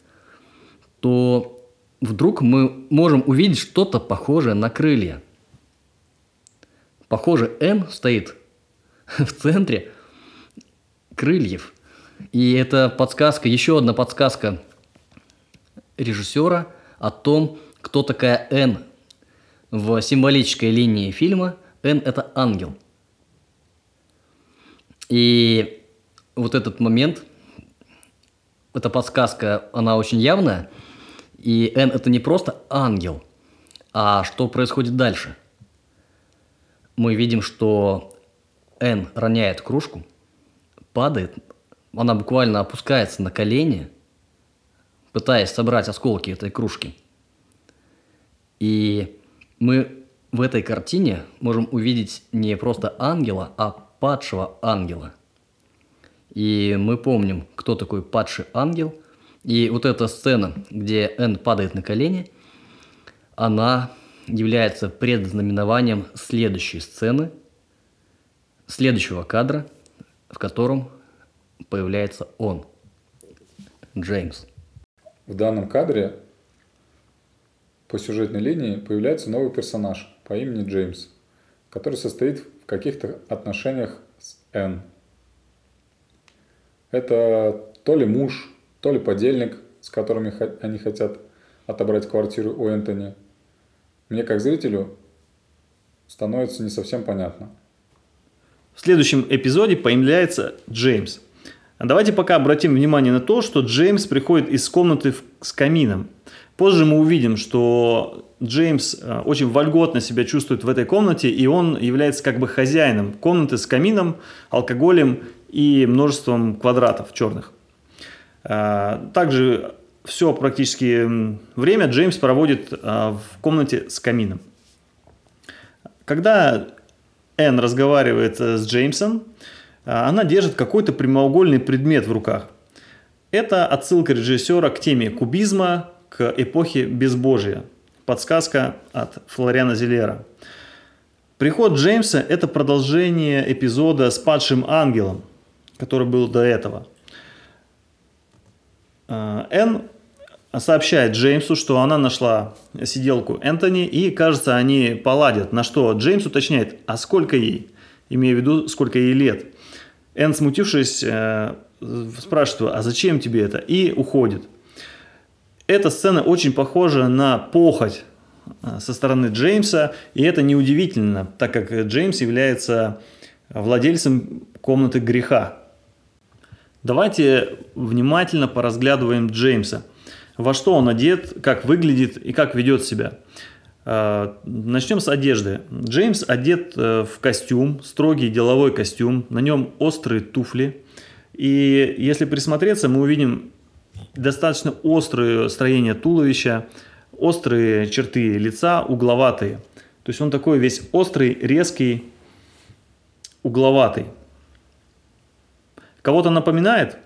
то вдруг мы можем увидеть что-то похожее на крылья. Похоже, N стоит в центре крыльев. И это подсказка, еще одна подсказка режиссера о том, кто такая Н. В символической линии фильма Н – это ангел. И вот этот момент, эта подсказка, она очень явная. И Н – это не просто ангел, а что происходит дальше? Мы видим, что Н роняет кружку, падает, она буквально опускается на колени, пытаясь собрать осколки этой кружки. И мы в этой картине можем увидеть не просто ангела, а падшего ангела. И мы помним, кто такой падший ангел. И вот эта сцена, где Н падает на колени, она является предзнаменованием следующей сцены, следующего кадра, в котором появляется он, Джеймс. В данном кадре по сюжетной линии появляется новый персонаж по имени Джеймс, который состоит каких-то отношениях с Энн. Это то ли муж, то ли подельник, с которыми они хотят отобрать квартиру у Энтони. Мне как зрителю становится не совсем понятно. В следующем эпизоде появляется Джеймс. Давайте пока обратим внимание на то, что Джеймс приходит из комнаты с камином. Позже мы увидим, что Джеймс э, очень вольготно себя чувствует в этой комнате, и он является как бы хозяином комнаты с камином, алкоголем и множеством квадратов черных. Э, также все практически время Джеймс проводит э, в комнате с камином. Когда Энн разговаривает с Джеймсом, она держит какой-то прямоугольный предмет в руках. Это отсылка режиссера к теме кубизма, к эпохе безбожия. Подсказка от Флориана Зелера. Приход Джеймса – это продолжение эпизода с падшим ангелом, который был до этого. А, Энн сообщает Джеймсу, что она нашла сиделку Энтони, и, кажется, они поладят. На что Джеймс уточняет, а сколько ей? Имея в виду, сколько ей лет. Энн, смутившись, э, спрашивает, а зачем тебе это? И уходит. Эта сцена очень похожа на похоть э, со стороны Джеймса, и это неудивительно, так как Джеймс является владельцем комнаты греха. Давайте внимательно поразглядываем Джеймса. Во что он одет, как выглядит и как ведет себя. Э, начнем с одежды. Джеймс одет э, в костюм, строгий деловой костюм, на нем острые туфли. И если присмотреться, мы увидим достаточно острое строение туловища, острые черты лица, угловатые. То есть он такой весь острый, резкий, угловатый. Кого-то напоминает?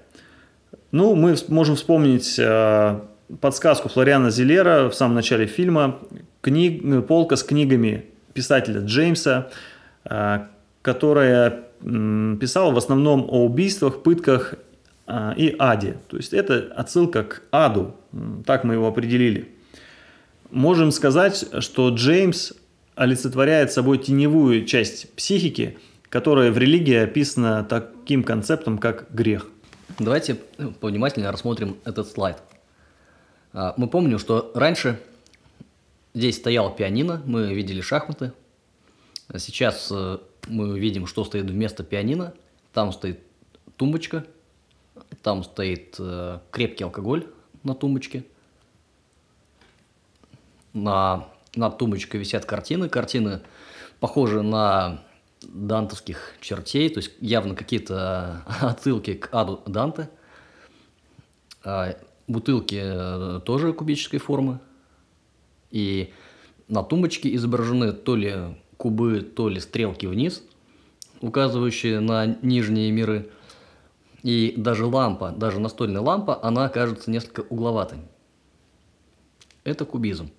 Ну, мы можем вспомнить э, подсказку Флориана Зелера в самом начале фильма, книг, полка с книгами писателя Джеймса, э, которая э, писала в основном о убийствах, пытках и аде. То есть это отсылка к аду, так мы его определили. Можем сказать, что Джеймс олицетворяет собой теневую часть психики, которая в религии описана таким концептом, как грех. Давайте ну, повнимательнее рассмотрим этот слайд. А, мы помним, что раньше здесь стоял пианино, мы видели шахматы. Сейчас э, мы видим, что стоит вместо пианино. Там стоит тумбочка – там стоит э, крепкий алкоголь на тумбочке. На, на тумбочке висят картины. Картины похожи на дантовских чертей, то есть явно какие-то отсылки к аду Данте. А бутылки э, тоже кубической формы. И на тумбочке изображены то ли кубы, то ли стрелки вниз, указывающие на нижние миры – и даже лампа, даже настольная лампа, она кажется несколько угловатой. Это кубизм.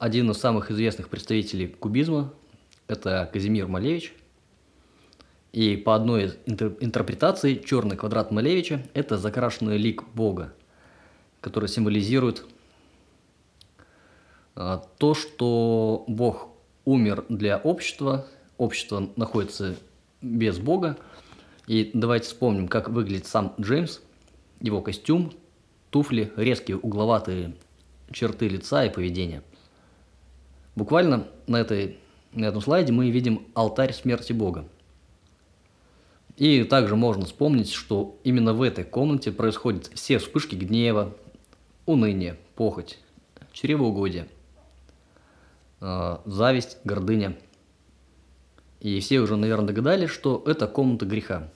один из самых известных представителей кубизма – это Казимир Малевич. И по одной из интер- интерпретаций черный квадрат Малевича – это закрашенный лик Бога, который символизирует а, то, что Бог умер для общества, общество находится без Бога. И давайте вспомним, как выглядит сам Джеймс, его костюм, туфли, резкие угловатые черты лица и поведения. Буквально на, этой, на этом слайде мы видим алтарь смерти Бога. И также можно вспомнить, что именно в этой комнате происходят все вспышки гнева, уныния, похоть, чревоугодие, э, зависть, гордыня. И все уже, наверное, догадались, что это комната греха.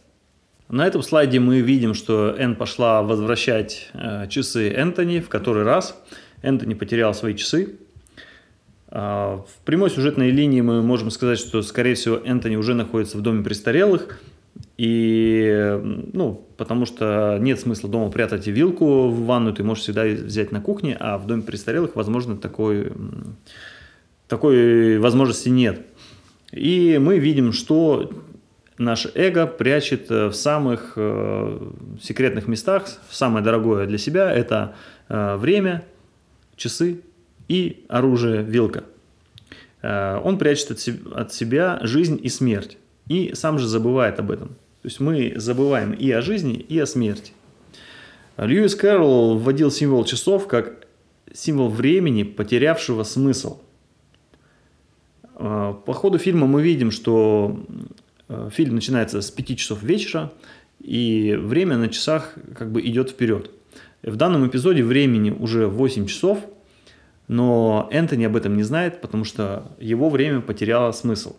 На этом слайде мы видим, что Энн пошла возвращать э, часы Энтони в который раз. Энтони потерял свои часы. Э, в прямой сюжетной линии мы можем сказать, что, скорее всего, Энтони уже находится в доме престарелых. И, ну, потому что нет смысла дома прятать вилку в ванну, ты можешь всегда взять на кухне, а в доме престарелых, возможно, такой, такой возможности нет. И мы видим, что наше эго прячет в самых э, секретных местах, самое дорогое для себя – это э, время, часы и оружие вилка. Э, он прячет от себя жизнь и смерть и сам же забывает об этом. То есть мы забываем и о жизни, и о смерти. Льюис Кэрролл вводил символ часов как символ времени, потерявшего смысл. По ходу фильма мы видим, что фильм начинается с 5 часов вечера, и время на часах как бы идет вперед. В данном эпизоде времени уже 8 часов, но Энтони об этом не знает, потому что его время потеряло смысл.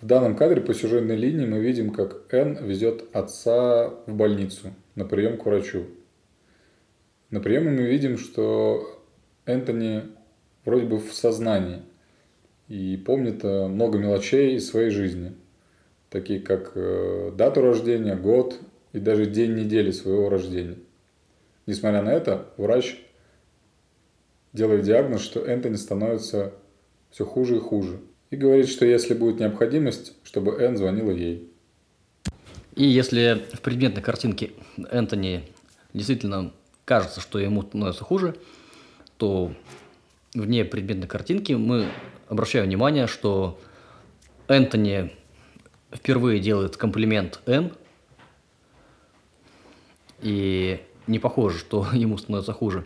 В данном кадре по сюжетной линии мы видим, как Энн везет отца в больницу на прием к врачу. На приеме мы видим, что Энтони вроде бы в сознании и помнит э, много мелочей из своей жизни, такие как э, дату рождения, год и даже день недели своего рождения. Несмотря на это, врач делает диагноз, что Энтони становится все хуже и хуже – и говорит, что если будет необходимость, чтобы Энн звонила ей. И если в предметной картинке Энтони действительно кажется, что ему становится хуже, то вне предметной картинки мы обращаем внимание, что Энтони впервые делает комплимент Н, и не похоже, что ему становится хуже.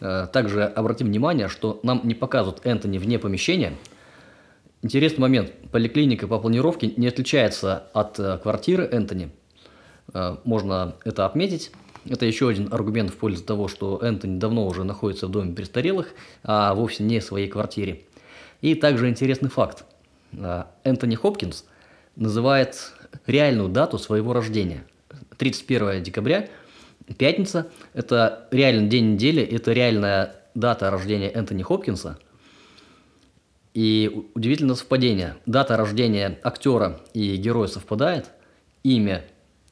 Э, также обратим внимание, что нам не показывают Энтони вне помещения – Интересный момент. Поликлиника по планировке не отличается от э, квартиры Энтони. Э, можно это отметить. Это еще один аргумент в пользу того, что Энтони давно уже находится в доме престарелых, а вовсе не в своей квартире. И также интересный факт. Энтони Хопкинс называет реальную дату своего рождения. 31 декабря, пятница, это реальный день недели, это реальная дата рождения Энтони Хопкинса – и удивительное совпадение. Дата рождения актера и героя совпадает, имя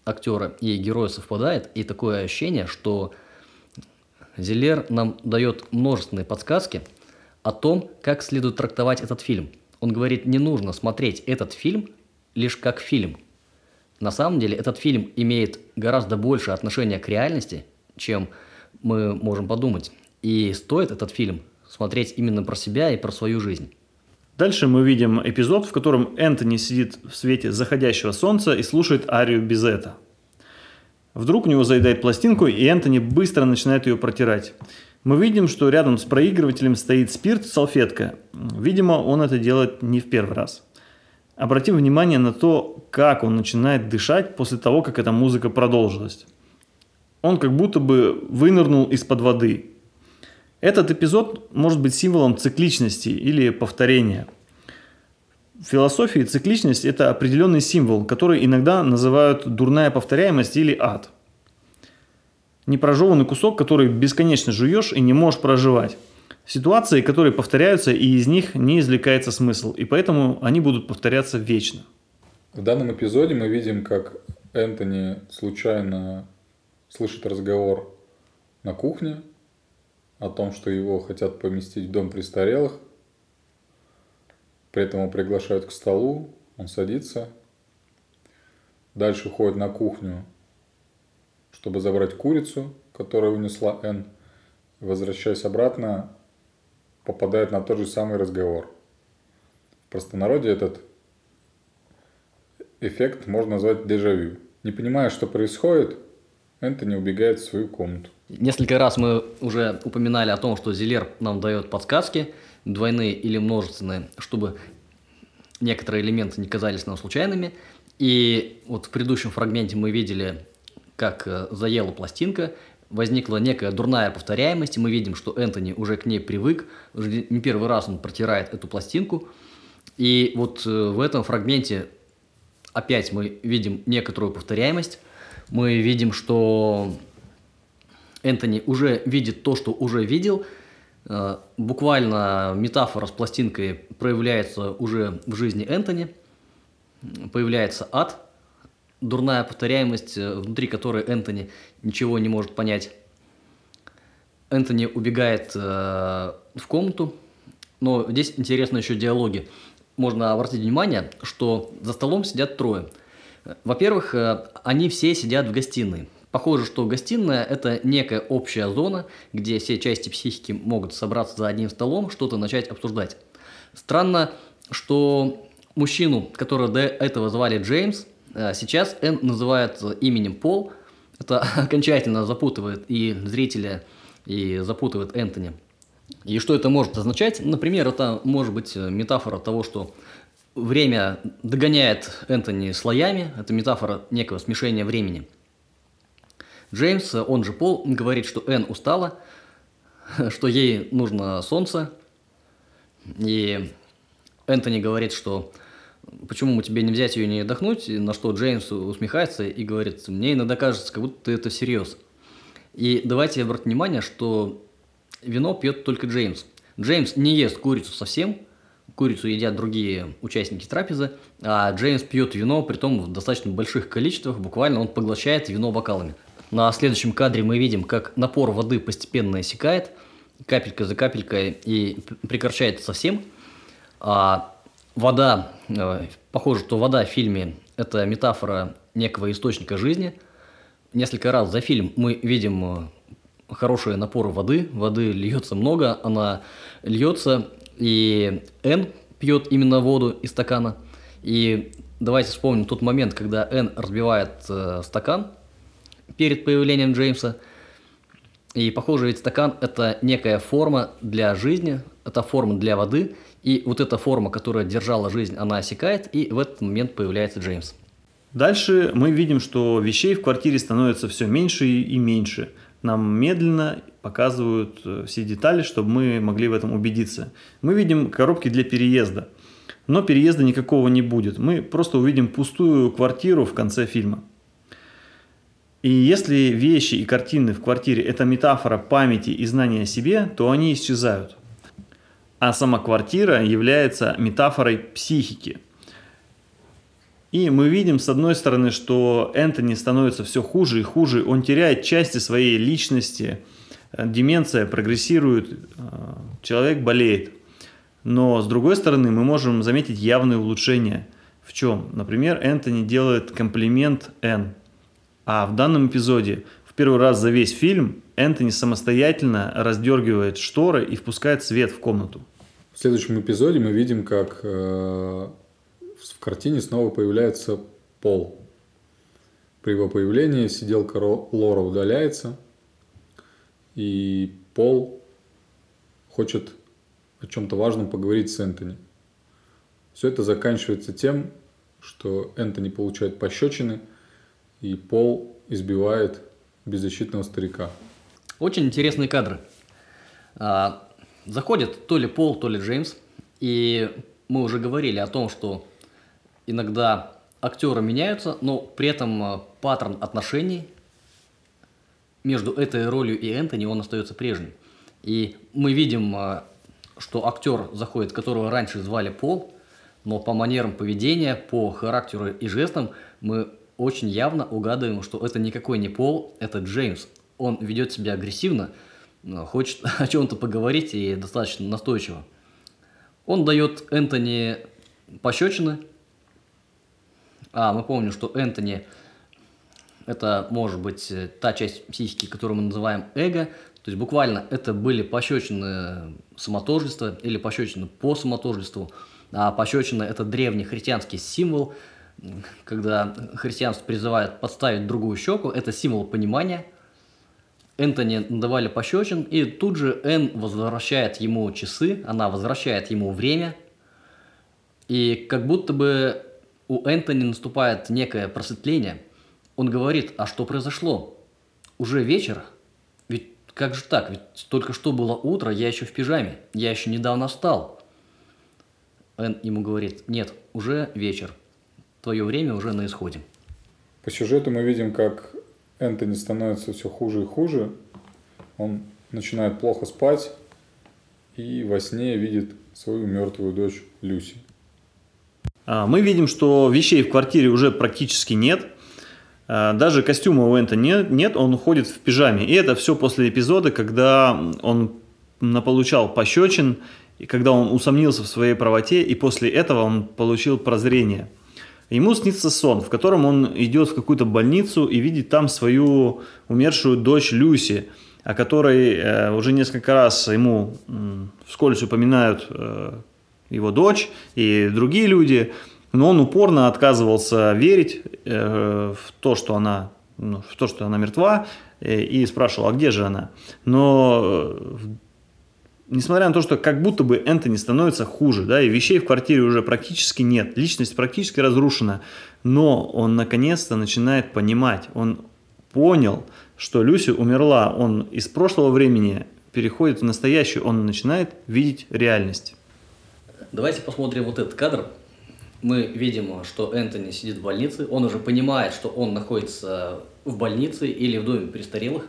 актера и героя совпадает, и такое ощущение, что Зелер нам дает множественные подсказки о том, как следует трактовать этот фильм. Он говорит, не нужно смотреть этот фильм лишь как фильм. На самом деле этот фильм имеет гораздо больше отношения к реальности, чем мы можем подумать. И стоит этот фильм смотреть именно про себя и про свою жизнь. Дальше мы видим эпизод, в котором Энтони сидит в свете заходящего солнца и слушает арию Безета. Вдруг у него заедает пластинку, и Энтони быстро начинает ее протирать. Мы видим, что рядом с проигрывателем стоит спирт, салфетка. Видимо, он это делает не в первый раз. Обратим внимание на то, как он начинает дышать после того, как эта музыка продолжилась. Он как будто бы вынырнул из-под воды. Этот эпизод может быть символом цикличности или повторения. В философии цикличность – это определенный символ, который иногда называют дурная повторяемость или ад. Непрожеванный кусок, который бесконечно жуешь и не можешь проживать. Ситуации, которые повторяются, и из них не извлекается смысл, и поэтому они будут повторяться вечно. В данном эпизоде мы видим, как Энтони случайно слышит разговор на кухне о том, что его хотят поместить в дом престарелых, При этом его приглашают к столу, он садится, дальше уходит на кухню, чтобы забрать курицу, которую унесла Н. Возвращаясь обратно, попадает на тот же самый разговор. В простонародье этот эффект можно назвать дежавю. Не понимая, что происходит, Энтони убегает в свою комнату. Несколько раз мы уже упоминали о том, что Зелер нам дает подсказки, двойные или множественные, чтобы некоторые элементы не казались нам случайными. И вот в предыдущем фрагменте мы видели, как э, заела пластинка, возникла некая дурная повторяемость, и мы видим, что Энтони уже к ней привык, уже не первый раз он протирает эту пластинку. И вот э, в этом фрагменте опять мы видим некоторую повторяемость, мы видим, что Энтони уже видит то, что уже видел. Э, буквально метафора с пластинкой проявляется уже в жизни Энтони. Появляется ад, дурная повторяемость, э, внутри которой Энтони ничего не может понять. Энтони убегает э, в комнату, но здесь интересно еще диалоги. Можно обратить внимание, что за столом сидят трое. Во-первых, э, они все сидят в гостиной. Похоже, что гостиная – это некая общая зона, где все части психики могут собраться за одним столом, что-то начать обсуждать. Странно, что мужчину, которого до этого звали Джеймс, сейчас Н называет именем Пол. Это окончательно запутывает и зрителя, и запутывает Энтони. И что это может означать? Например, это может быть метафора того, что время догоняет Энтони слоями. Это метафора некого смешения времени – Джеймс, он же Пол, говорит, что Энн устала, что ей нужно солнце. И Энтони говорит, что почему тебе не взять ее и не отдохнуть, на что Джеймс усмехается и говорит, мне иногда кажется, как будто это всерьез. И давайте обратить внимание, что вино пьет только Джеймс. Джеймс не ест курицу совсем, курицу едят другие участники трапезы, а Джеймс пьет вино, при том в достаточно больших количествах, буквально он поглощает вино бокалами. На следующем кадре мы видим, как напор воды постепенно иссякает, капелька за капелькой, и прекращается совсем. А вода, э, похоже, что вода в фильме – это метафора некого источника жизни. Несколько раз за фильм мы видим э, хорошие напоры воды, воды льется много, она льется, и Н пьет именно воду из стакана. И давайте вспомним тот момент, когда Н разбивает э, стакан – перед появлением Джеймса. И похоже, ведь стакан – это некая форма для жизни, это форма для воды, и вот эта форма, которая держала жизнь, она осекает, и в этот момент появляется Джеймс. Дальше мы видим, что вещей в квартире становится все меньше и меньше. Нам медленно показывают э, все детали, чтобы мы могли в этом убедиться. Мы видим коробки для переезда, но переезда никакого не будет. Мы просто увидим пустую квартиру в конце фильма. И если вещи и картины в квартире – это метафора памяти и знания о себе, то они исчезают. А сама квартира является метафорой психики. И мы видим, с одной стороны, что Энтони становится все хуже и хуже, он теряет части своей личности, деменция прогрессирует, э, человек болеет. Но с другой стороны, мы можем заметить явные улучшения. В чем? Например, Энтони делает комплимент Энн. А в данном эпизоде первый раз за весь фильм Энтони самостоятельно раздергивает шторы и впускает свет в комнату. В следующем эпизоде мы видим, как э, в картине снова появляется Пол. При его появлении сиделка Лора удаляется, и Пол хочет о чем-то важном поговорить с Энтони. Все это заканчивается тем, что Энтони получает пощечины – и Пол избивает беззащитного старика. Очень интересные кадры. А, заходит то ли Пол, то ли Джеймс, и мы уже говорили о том, что иногда актеры меняются, но при этом а, паттерн отношений между этой ролью и Энтони, он остается прежним. И мы видим, а, что актер заходит, которого раньше звали Пол, но по манерам поведения, по характеру и жестам мы очень явно угадываем, что это никакой не Пол, это Джеймс. Он ведет себя агрессивно, хочет о чем-то поговорить и достаточно настойчиво. Он дает Энтони пощечины. А, мы помним, что Энтони это может быть э, та часть психики, которую мы называем эго. То есть буквально это были пощечины самотождества или пощечины по самотождеству. А пощечина – это древний христианский символ, когда христианство призывает подставить другую щеку. Это символ понимания. Энтони надавали пощечин, и тут же Эн возвращает ему часы, она возвращает ему время. И как будто бы у Энтони наступает некое просветление – он говорит, а что произошло? Уже вечер? Ведь как же так? Ведь только что было утро, я еще в пижаме, я еще недавно встал. Эн ему говорит, нет, уже вечер, твое время уже на исходе. По сюжету мы видим, как Энтони становится все хуже и хуже. Он начинает плохо спать и во сне видит свою мертвую дочь Люси. А, мы видим, что вещей в квартире уже практически нет. А, даже костюма у Энта нет, нет, он ходит в пижаме. И это все после эпизода, когда он наполучал пощечин, и когда он усомнился в своей правоте, и после этого он получил прозрение. Ему снится сон, в котором он идет в какую-то больницу и видит там свою умершую дочь Люси, о которой э, уже несколько раз ему э, вскользь упоминают э, его дочь и другие люди – но он упорно отказывался верить э, в то, что она, ну, в то, что она мертва, э, и спрашивал, а где же она? Но э, несмотря на то, что как будто бы Энтони становится хуже, да, и вещей в квартире уже практически нет, личность практически разрушена, но он наконец-то начинает понимать, он понял, что Люси умерла, он из прошлого времени переходит в настоящее, он начинает видеть реальность. Давайте посмотрим вот этот кадр, мы видим, что Энтони сидит в больнице, он уже понимает, что он находится в больнице или в доме престарелых.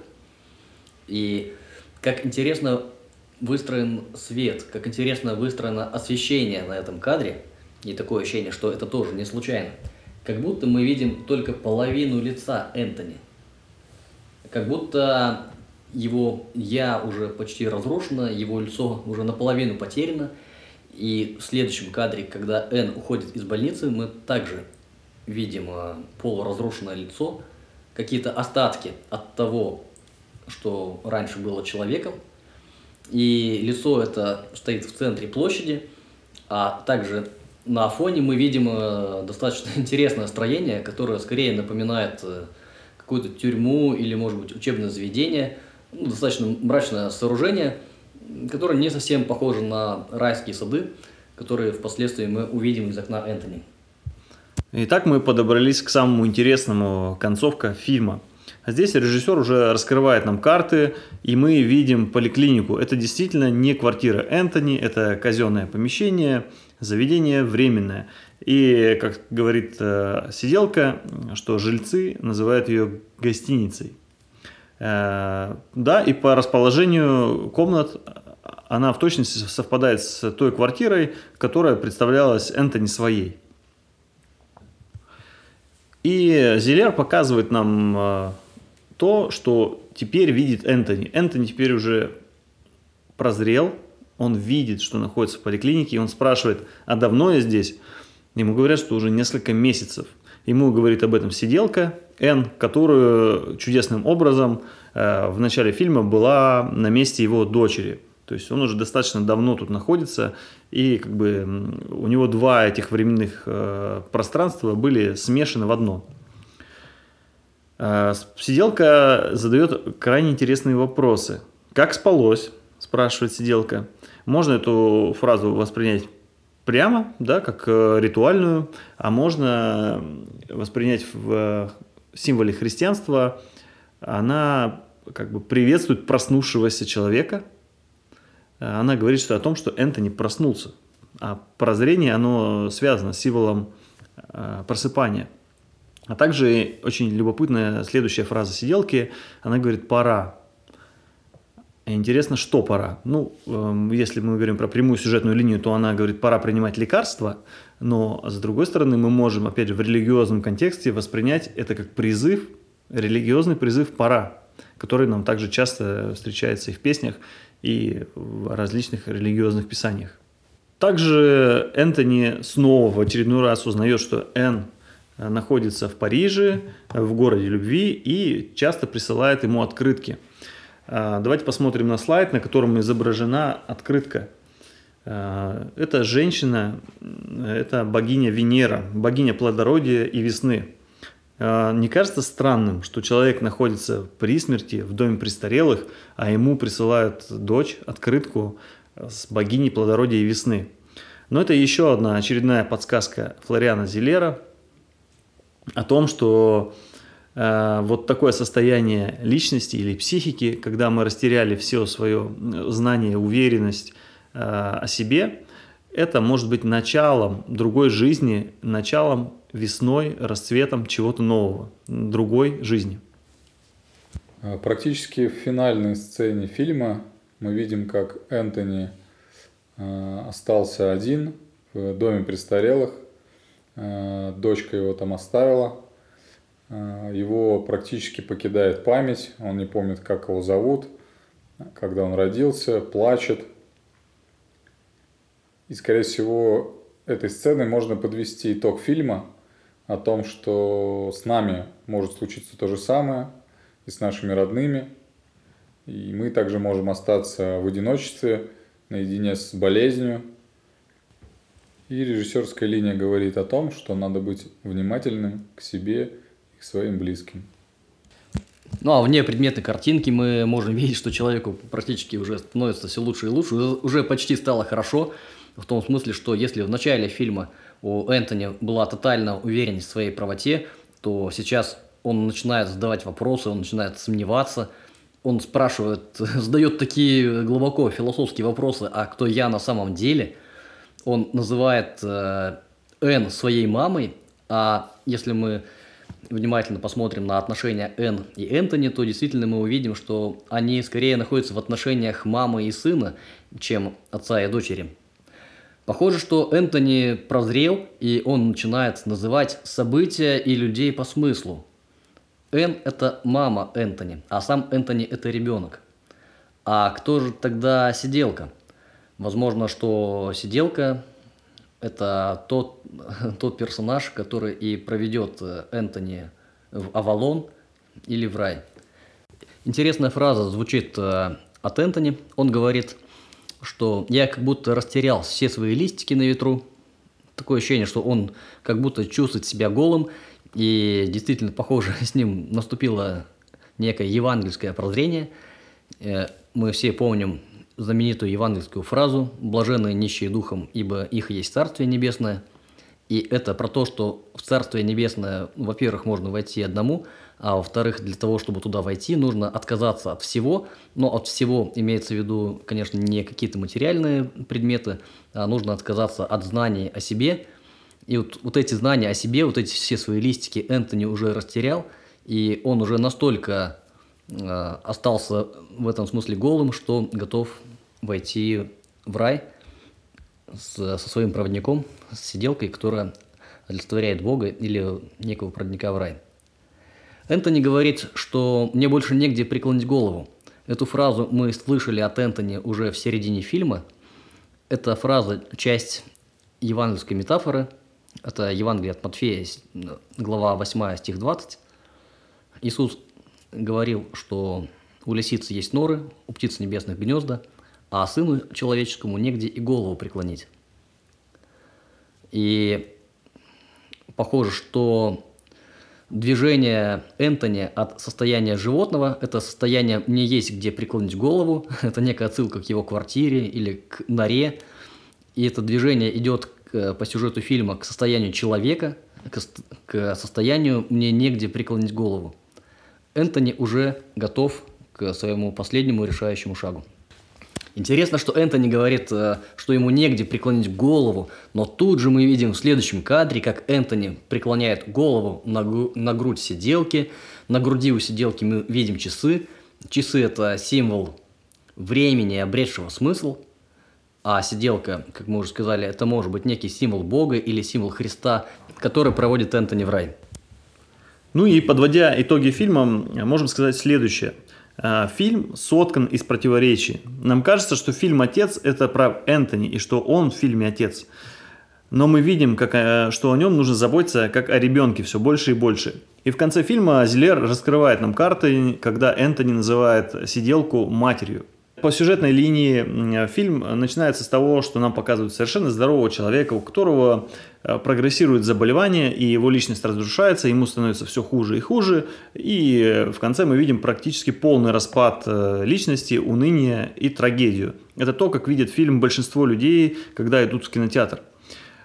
И как интересно выстроен свет, как интересно выстроено освещение на этом кадре, и такое ощущение, что это тоже не случайно. Как будто мы видим только половину лица Энтони. Как будто его «я» уже почти разрушено, его лицо уже наполовину потеряно – и в следующем кадре, когда Н уходит из больницы, мы также видим э, полуразрушенное лицо, какие-то остатки от того, что раньше было человеком. И лицо это стоит в центре площади, а также на фоне мы видим э, достаточно интересное строение, которое скорее напоминает э, какую-то тюрьму или, может быть, учебное заведение. Ну, достаточно мрачное сооружение – которая не совсем похожа на райские сады, которые впоследствии мы увидим из окна Энтони. Итак, мы подобрались к самому интересному концовка фильма. А здесь режиссер уже раскрывает нам карты, и мы видим поликлинику. Это действительно не квартира Энтони, это казенное помещение, заведение временное. И, как говорит э, сиделка, что жильцы называют ее гостиницей. Э, да, и по расположению комнат она в точности совпадает с той квартирой, которая представлялась Энтони своей. И Зелер показывает нам э, то, что теперь видит Энтони. Энтони теперь уже прозрел, он видит, что находится в поликлинике, и он спрашивает, а давно я здесь? Ему говорят, что уже несколько месяцев. Ему говорит об этом сиделка, Н, которую чудесным образом э, в начале фильма была на месте его дочери. То есть он уже достаточно давно тут находится, и как бы у него два этих временных э, пространства были смешаны в одно. Э, сиделка задает крайне интересные вопросы. «Как спалось?» – спрашивает сиделка. Можно эту фразу воспринять прямо, да, как э, ритуальную, а можно воспринять в символе христианства, она как бы приветствует проснувшегося человека. Она говорит что о том, что Энтони проснулся. А прозрение, оно связано с символом э, просыпания. А также очень любопытная следующая фраза сиделки. Она говорит «пора». Интересно, что пора? Ну, эм, если мы говорим про прямую сюжетную линию, то она говорит, пора принимать лекарства, но с другой стороны мы можем, опять же, в религиозном контексте воспринять это как призыв, религиозный призыв пора, который нам также часто встречается и в песнях, и в различных религиозных писаниях. Также Энтони снова в очередной раз узнает, что Энн находится в Париже, в городе любви, и часто присылает ему открытки. А, давайте посмотрим на слайд, на котором изображена открытка. Это женщина, это богиня Венера, богиня плодородия и весны. Не кажется странным, что человек находится при смерти в доме престарелых, а ему присылают дочь открытку с богиней плодородия и весны? Но это еще одна очередная подсказка Флориана Зилера о том, что э, вот такое состояние личности или психики, когда мы растеряли все свое знание, уверенность э, о себе, это может быть началом другой жизни, началом весной, расцветом чего-то нового, другой жизни. А, практически в финальной сцене фильма мы видим, как Энтони а, остался один в доме престарелых. А, дочка его там оставила. Его практически покидает память. Он не помнит, как его зовут, когда он родился, плачет. И, скорее всего, этой сценой можно подвести итог фильма – о том, что с нами может случиться то же самое и с нашими родными. И мы также можем остаться в одиночестве, наедине с болезнью. И режиссерская линия говорит о том, что надо быть внимательным к себе и к своим близким. Ну а вне предметной картинки мы можем видеть, что человеку практически уже становится все лучше и лучше, уже почти стало хорошо, в том смысле, что если в начале фильма у Энтони была тотальная уверенность в своей правоте, то сейчас он начинает задавать вопросы, он начинает сомневаться, он спрашивает, задает такие глубоко философские вопросы, а кто я на самом деле? Он называет э, Эн своей мамой, а если мы внимательно посмотрим на отношения Эн и Энтони, то действительно мы увидим, что они скорее находятся в отношениях мамы и сына, чем отца и дочери. Похоже, что Энтони прозрел, и он начинает называть события и людей по смыслу. Эн – это мама Энтони, а сам Энтони – это ребенок. А кто же тогда сиделка? Возможно, что сиделка – это тот, тот персонаж, который и проведет Энтони в Авалон или в рай. Интересная фраза звучит э, от Энтони. Он говорит – что я как будто растерял все свои листики на ветру. Такое ощущение, что он как будто чувствует себя голым, и действительно, похоже, с ним наступило некое евангельское прозрение. Э, мы все помним знаменитую евангельскую фразу «блаженные нищие духом, ибо их есть Царствие Небесное». И это про то, что в Царствие Небесное, во-первых, можно войти одному – а во-вторых, для того, чтобы туда войти, нужно отказаться от всего, но от всего имеется в виду, конечно, не какие-то материальные предметы, а нужно отказаться от знаний о себе. И вот, вот эти знания о себе, вот эти все свои листики Энтони уже растерял, и он уже настолько остался в этом смысле голым, что готов войти в рай со своим проводником, с сиделкой, которая олицетворяет Бога или некого проводника в рай. Энтони говорит, что мне больше негде преклонить голову. Эту фразу мы слышали от Энтони уже в середине фильма. Эта фраза – часть евангельской метафоры. Это Евангелие от Матфея, глава 8, стих 20. Иисус говорил, что у лисицы есть норы, у птиц небесных гнезда, а сыну человеческому негде и голову преклонить. И похоже, что движение Энтони от состояния животного, это состояние «мне есть где преклонить голову», это некая отсылка к его квартире или к норе, и это движение идет по сюжету фильма к состоянию человека, к, к состоянию «мне негде преклонить голову». Энтони уже готов к своему последнему решающему шагу. Интересно, что Энтони говорит, э, что ему негде преклонить голову, но тут же мы видим в следующем кадре, как Энтони преклоняет голову на, на грудь сиделки. На груди у сиделки мы видим часы. Часы – это символ времени, обретшего смысл. А сиделка, как мы уже сказали, это может быть некий символ Бога или символ Христа, который проводит Энтони в рай. Ну и подводя итоги фильма, можем сказать следующее – Э, фильм соткан из противоречий. Нам кажется, что фильм «Отец» — это про Энтони, и что он в фильме «Отец». Но мы видим, как, э, что о нем нужно заботиться как о ребенке все больше и больше. И в конце фильма Зилер раскрывает нам карты, когда Энтони называет сиделку матерью. По сюжетной линии фильм начинается с того, что нам показывают совершенно здорового человека, у которого э, прогрессирует заболевание, и его личность разрушается, ему становится все хуже и хуже, и в конце мы видим практически полный распад э, личности, уныние и трагедию. Это то, как видит фильм большинство людей, когда идут в кинотеатр.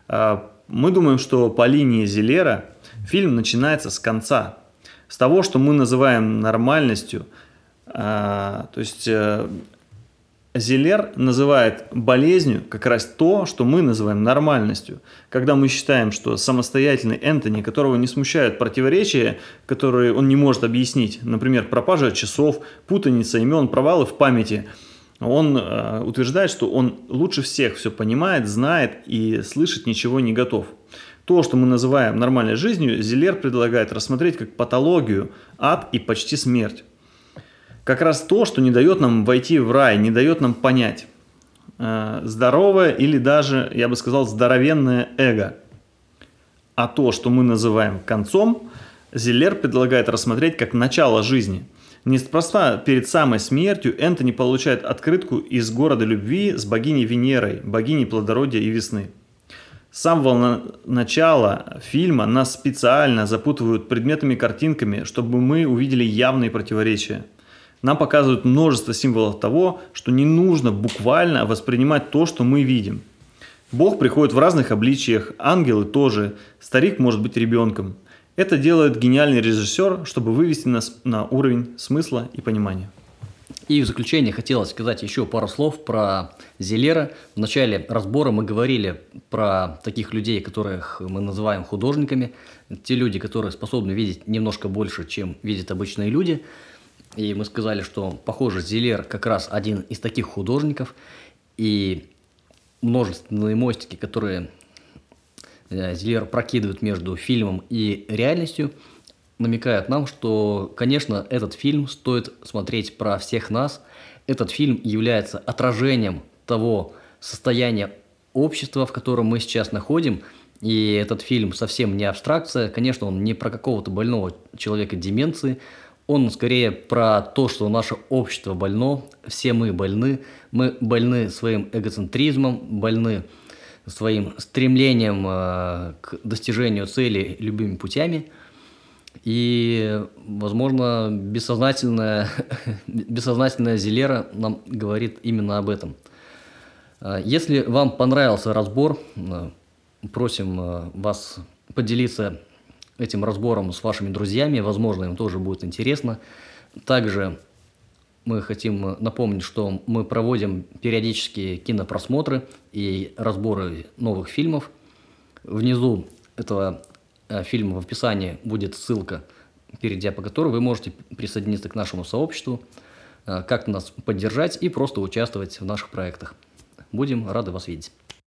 А, мы думаем, что по линии Зелера фильм начинается с конца, с того, что мы называем нормальностью. А, то есть э, Зелер называет болезнью как раз то, что мы называем нормальностью. Когда мы считаем, что самостоятельный Энтони, которого не смущают противоречия, которые он не может объяснить, например, пропажа часов, путаница имен, провалы в памяти – он э, утверждает, что он лучше всех все понимает, знает и слышать ничего не готов. То, что мы называем нормальной жизнью, Зелер предлагает рассмотреть как патологию, ад и почти смерть. Как раз то, что не дает нам войти в рай, не дает нам понять. Э, здоровое или даже, я бы сказал, здоровенное эго. А то, что мы называем концом, Зелер предлагает рассмотреть как начало жизни – Неспроста перед самой смертью Энтони получает открытку из города любви с богиней Венерой, богиней плодородия и весны. С самого начала фильма нас специально запутывают предметами-картинками, чтобы мы увидели явные противоречия. Нам показывают множество символов того, что не нужно буквально воспринимать то, что мы видим. Бог приходит в разных обличиях, ангелы тоже, старик может быть ребенком – это делает гениальный режиссер, чтобы вывести нас на уровень смысла и понимания. И в заключение хотелось сказать еще пару слов про Зелера. В начале разбора мы говорили про таких людей, которых мы называем художниками. Те люди, которые способны видеть немножко больше, чем видят обычные люди. И мы сказали, что, похоже, Зелер как раз один из таких художников. И множественные мостики, которые Э, Зильер прокидывает между фильмом и реальностью, намекает нам, что, конечно, этот фильм стоит смотреть про всех нас. Этот фильм является отражением того состояния общества, в котором мы сейчас находим. И этот фильм совсем не абстракция. Конечно, он не про какого-то больного человека деменции. Он скорее про то, что наше общество больно, все мы больны. Мы больны своим эгоцентризмом, больны своим стремлением э, к достижению цели любыми путями. И, возможно, бессознательная, бессознательная Зелера нам говорит именно об этом. Э, если вам понравился разбор, э, просим вас поделиться этим разбором с вашими друзьями, возможно, им тоже будет интересно. Также мы хотим напомнить, что мы проводим периодические кинопросмотры и разборы новых фильмов. Внизу этого э, фильма в описании будет ссылка, перейдя по которой вы можете присоединиться к нашему сообществу, э, как нас поддержать и просто участвовать в наших проектах. Будем рады вас видеть.